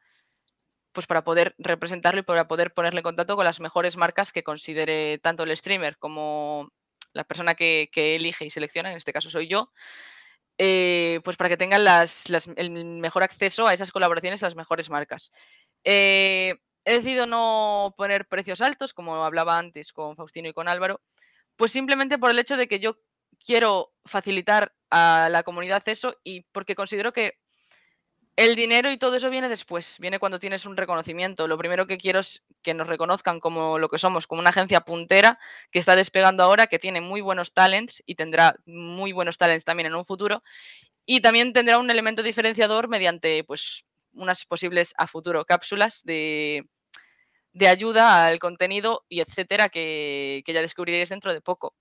pues para poder representarlo y para poder ponerle en contacto con las mejores marcas que considere tanto el streamer como la persona que, elige y selecciona, en este caso soy yo, eh, pues para que tengan el mejor acceso a esas colaboraciones a las mejores marcas. Eh, he decidido no poner precios altos, como hablaba antes con Faustino y con Álvaro, pues simplemente por el hecho de que yo quiero facilitar a la comunidad eso y porque considero que el dinero y todo eso viene después, viene cuando tienes un reconocimiento. Lo primero que quiero es que nos reconozcan como lo que somos, como una agencia puntera que está despegando ahora, que tiene muy buenos talents y tendrá muy buenos talents también en un futuro. Y también tendrá un elemento diferenciador mediante pues unas posibles a futuro cápsulas de, de ayuda al contenido y etcétera que, que ya descubriréis dentro de poco.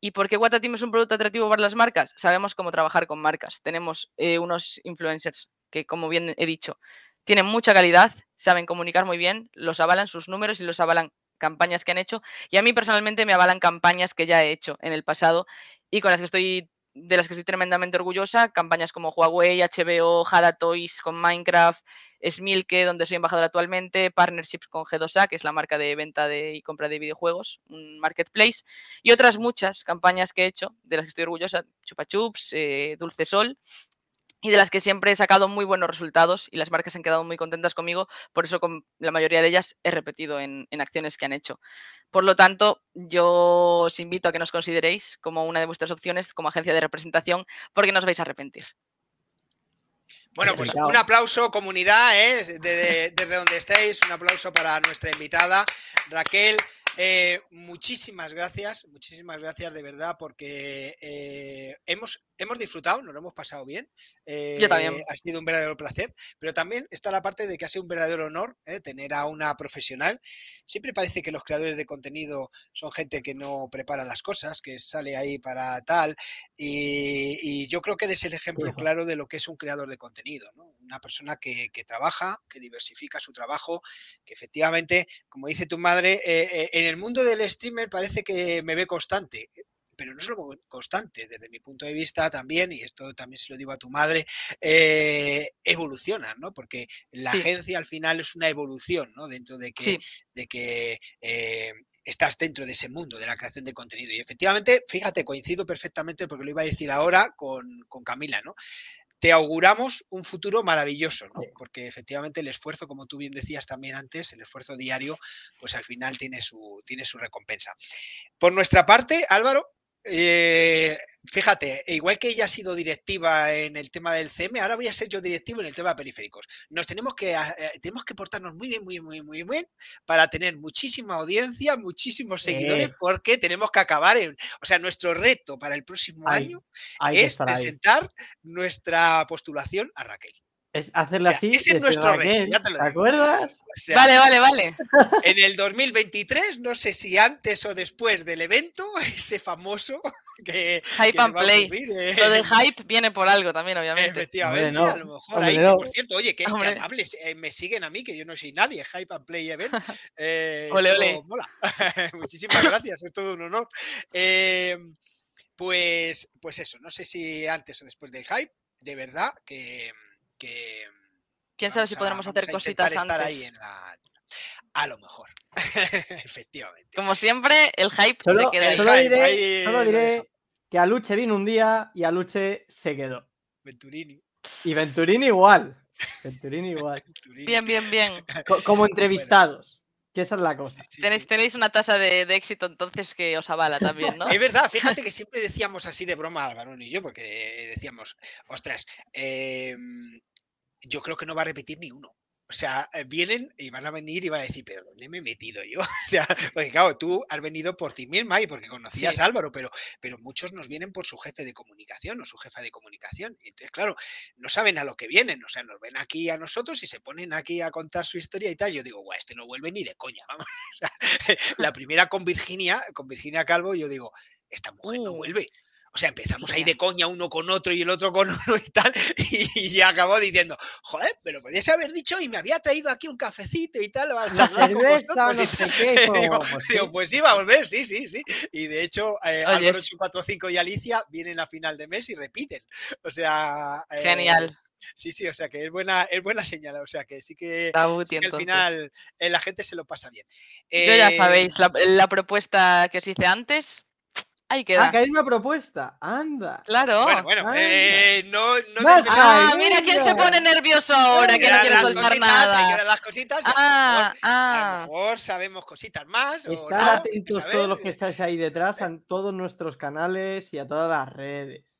¿Y por qué es un producto atractivo para las marcas? Sabemos cómo trabajar con marcas. Tenemos eh, unos influencers que, como bien he dicho, tienen mucha calidad, saben comunicar muy bien, los avalan sus números y los avalan campañas que han hecho. Y a mí personalmente me avalan campañas que ya he hecho en el pasado y con las que estoy de las que estoy tremendamente orgullosa, campañas como Huawei, HBO, Hada Toys con Minecraft, Smilke, donde soy embajador actualmente, partnerships con G2A, que es la marca de venta de, y compra de videojuegos, un marketplace, y otras muchas campañas que he hecho, de las que estoy orgullosa, Chupa Chups, eh, Dulce Sol, y de las que siempre he sacado muy buenos resultados y las marcas han quedado muy contentas conmigo, por eso con la mayoría de ellas he repetido en, en, acciones que han hecho. Por lo tanto, yo os invito a que nos consideréis como una de vuestras opciones como agencia de representación, porque no os vais a arrepentir. Bueno, pues un aplauso, comunidad, ¿eh? desde, desde donde estéis, un aplauso para nuestra invitada, Raquel. Eh, muchísimas gracias, muchísimas gracias de verdad, porque eh, hemos, hemos disfrutado, nos lo hemos pasado bien. Yo también. Ha sido un verdadero placer, pero también está la parte de que ha sido un verdadero honor tener a una profesional. Siempre parece que los creadores de contenido son gente que no prepara las cosas, que sale ahí para tal, y, y yo creo que eres el ejemplo claro de lo que es un creador de contenido, ¿no? Una persona que, que, trabaja, que diversifica su trabajo, que efectivamente, como dice tu madre, eh, en el mundo del streamer parece que me ve constante pero no es lo constante, desde mi punto de vista también, y esto también se lo digo a tu madre, eh, evoluciona, ¿no? Porque la sí. agencia al final es una evolución, ¿no? Dentro de que, sí. de que eh, estás dentro de ese mundo de la creación de contenido. Y efectivamente, fíjate, coincido perfectamente, porque lo iba a decir ahora con, con Camila, ¿no? Te auguramos un futuro maravilloso, ¿no? Porque efectivamente el esfuerzo, como tú bien decías también antes, el esfuerzo diario, pues al final tiene su, tiene su recompensa. Por nuestra parte, Álvaro, eh, fíjate, igual que ella ha sido directiva en el tema del CM, ahora voy a ser yo directivo en el tema de periféricos. Nos tenemos que, eh, tenemos que portarnos muy bien, muy, muy, muy bien para tener muchísima audiencia, muchísimos seguidores, eh. porque tenemos que acabar en. O sea, nuestro reto para el próximo año es presentar ahí. nuestra postulación a Raquel. Es hacerla o sea, así. Ese es nuestro reto, ya te lo ¿Te digo. acuerdas? O sea, vale, vale, vale. En el 2023, no sé si antes o después del evento, ese famoso que. Hype que and play. Ocurrir, eh. Lo de hype viene por algo también, obviamente. Efectivamente, Hombre, no. a lo mejor Hombre, ahí, no. por cierto, oye, que, que amables, eh, me siguen a mí, que yo no soy nadie, Hype and Play Event. Eh, Ole, ole. mola. Muchísimas gracias, es todo un honor. Eh, pues, pues eso, no sé si antes o después del hype, de verdad que. Que Quién sabe si a- podremos vamos hacer a cositas antes. ahí en la. A lo mejor. Efectivamente. Como siempre, el hype Solo, se queda ahí. el solo hype, diré, ahí solo lo diré que Aluche vino un día y Aluche se quedó. Venturini. Y Venturini igual. Venturini igual. Venturini. Bien, bien, bien. Co- como entrevistados. Que esa es la cosa. Sí, sí, Tenéis, sí. tenéis una tasa de, de éxito entonces que os avala también, ¿no? Es verdad, fíjate que siempre decíamos así de broma Álvaro y yo, porque decíamos, ostras, eh, yo creo que no va a repetir ni uno. O sea, eh, vienen y van a venir y van a decir, pero ¿dónde me he metido yo? O sea, porque claro, tú has venido por ti misma y porque conocías Sí. a Álvaro, pero, pero muchos nos vienen por su jefe de comunicación o su jefa de comunicación. Entonces, claro, no saben a lo que vienen. O sea, nos ven aquí a nosotros y se ponen aquí a contar su historia y tal. Yo digo, guau, este no vuelve ni de coña, vamos. O sea, la primera con Virginia, con Virginia Calvo, yo digo, esta mujer no Uh. vuelve. O sea, empezamos ahí de coña uno con otro y el otro con uno y tal, y ya acabó diciendo, joder, pero podías haber dicho y me había traído aquí un cafecito y tal, a charlar con vosotros no y sé tal". qué. como- digo, pues digo, sí. pues sí, va a volver, sí, sí, sí. Y de hecho, eh, Álvaro es- 845 y Alicia vienen a final de mes y repiten. O sea, eh, Genial. Sí, sí, o sea que es buena, es buena señal, o sea que sí que, sí que al final eh, la gente se lo pasa bien. Yo ya Eh, sabéis, la, la propuesta que os hice antes, ahí queda. Ah, que hay una propuesta. Anda. Claro. Bueno, bueno, eh, no, no Más desvela- Ah, mira quién se pone nervioso ahora, que no quiere las soltar cositas, Hay que nada. dar las cositas. y a lo Ah, mejor- a lo ah. mejor sabemos cositas más. o Estar no, atentos todos los que estáis ahí detrás a todos nuestros canales y a todas las redes.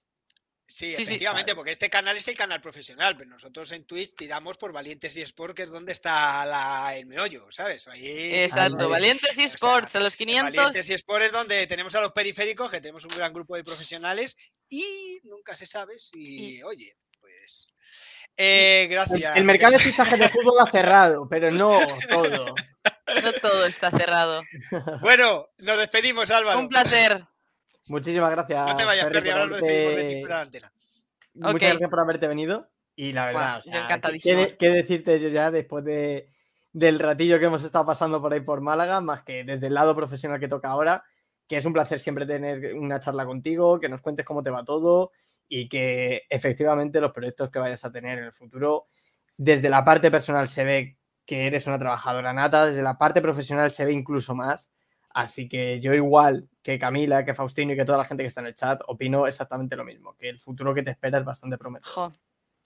Sí, Sí, sí. efectivamente, porque este canal es el canal profesional, pero nosotros en Twitch tiramos por Valientes y Sport, que es donde está la- el meollo, ¿sabes? Ahí Exacto, Valientes o sea, eSports, a los en 500. Valientes y Sport es donde tenemos a los periféricos, que tenemos un gran grupo de profesionales y nunca se sabe si, oye, pues... eh, El, gracias. el mercado de fichajes de fútbol ha cerrado, pero no todo. No todo está cerrado. Bueno, nos despedimos, Álvaro. Un placer. Muchísimas gracias. No te vayas, Perry, por ahora nos despedimos de ti haberte- fuera antena. Muchas gracias por haberte venido. Y la verdad, o sea, ¿qué- encantadísima. ¿qué, qué decirte yo ya después de, del ratillo que hemos estado pasando por ahí por Málaga, más que desde el lado profesional que toca ahora, que es un placer siempre tener una charla contigo, que nos cuentes cómo te va todo y que efectivamente los proyectos que vayas a tener en el futuro, desde la parte personal se ve que eres una trabajadora nata, desde la parte profesional se ve incluso más. Así que yo igual que Camila, que Faustino y que toda la gente que está en el chat, opino exactamente lo mismo, que el futuro que te espera es bastante prometedor. Jo,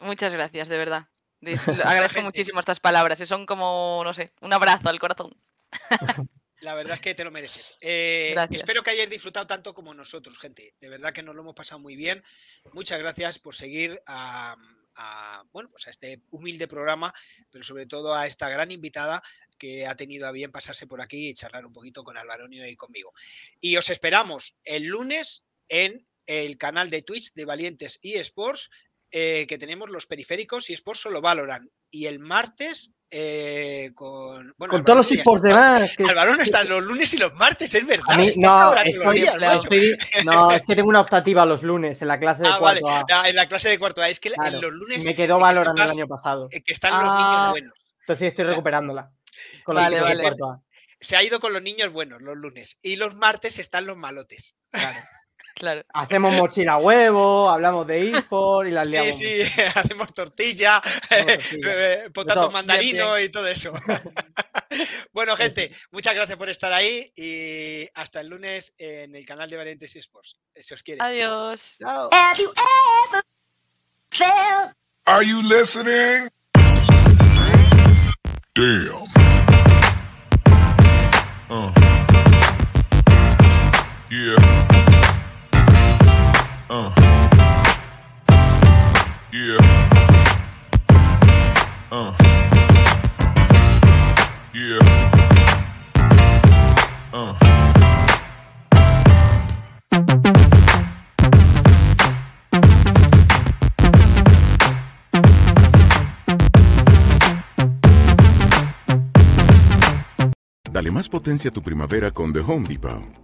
muchas gracias, de verdad. De- Agradezco muchísimo estas palabras y son como, no sé, un abrazo al corazón. La verdad es que te lo mereces. Eh, espero que hayáis disfrutado tanto como nosotros, gente. De verdad que nos lo hemos pasado muy bien. Muchas gracias por seguir a, a, bueno, pues a este humilde programa, pero sobre todo a esta gran invitada que ha tenido a bien pasarse por aquí y charlar un poquito con Alvaronio y conmigo. Y os esperamos el lunes en el canal de Twitch de Valientes y Sports, eh, que tenemos los periféricos y Sports solo valoran. Y el martes eh, con. Bueno, Con todos los esports está. demás. que- no está los lunes y los martes, es verdad. Mí, no, los estoy- días, macho. estoy- no, es que tengo una optativa los lunes en la clase de Ah, vale, cuarto A. ah, en la clase de cuarto A. Es que Claro, en los lunes. Me quedó que valorando el año pasado. eh, que están los Ah. niños buenos. Entonces estoy recuperándola. Con Vale, de vale. cuarto A. Se ha ido con los niños buenos los lunes. Y los martes están los malotes. Claro. Hacemos mochila huevo, hablamos de eSport y las Sí, liamos. sí, hacemos tortilla, tortilla. potato todo. mandarino Bien, y todo eso. bueno, gente, muchas gracias por estar ahí y hasta el lunes en el canal de Valientes Sports. Se os quiere. Adiós. Chao. Have you ever felt Are you listening? Damn. Uh. Yeah. Uh. Yeah. Uh. Yeah. Uh. Dale más potencia a tu primavera con The Home Depot.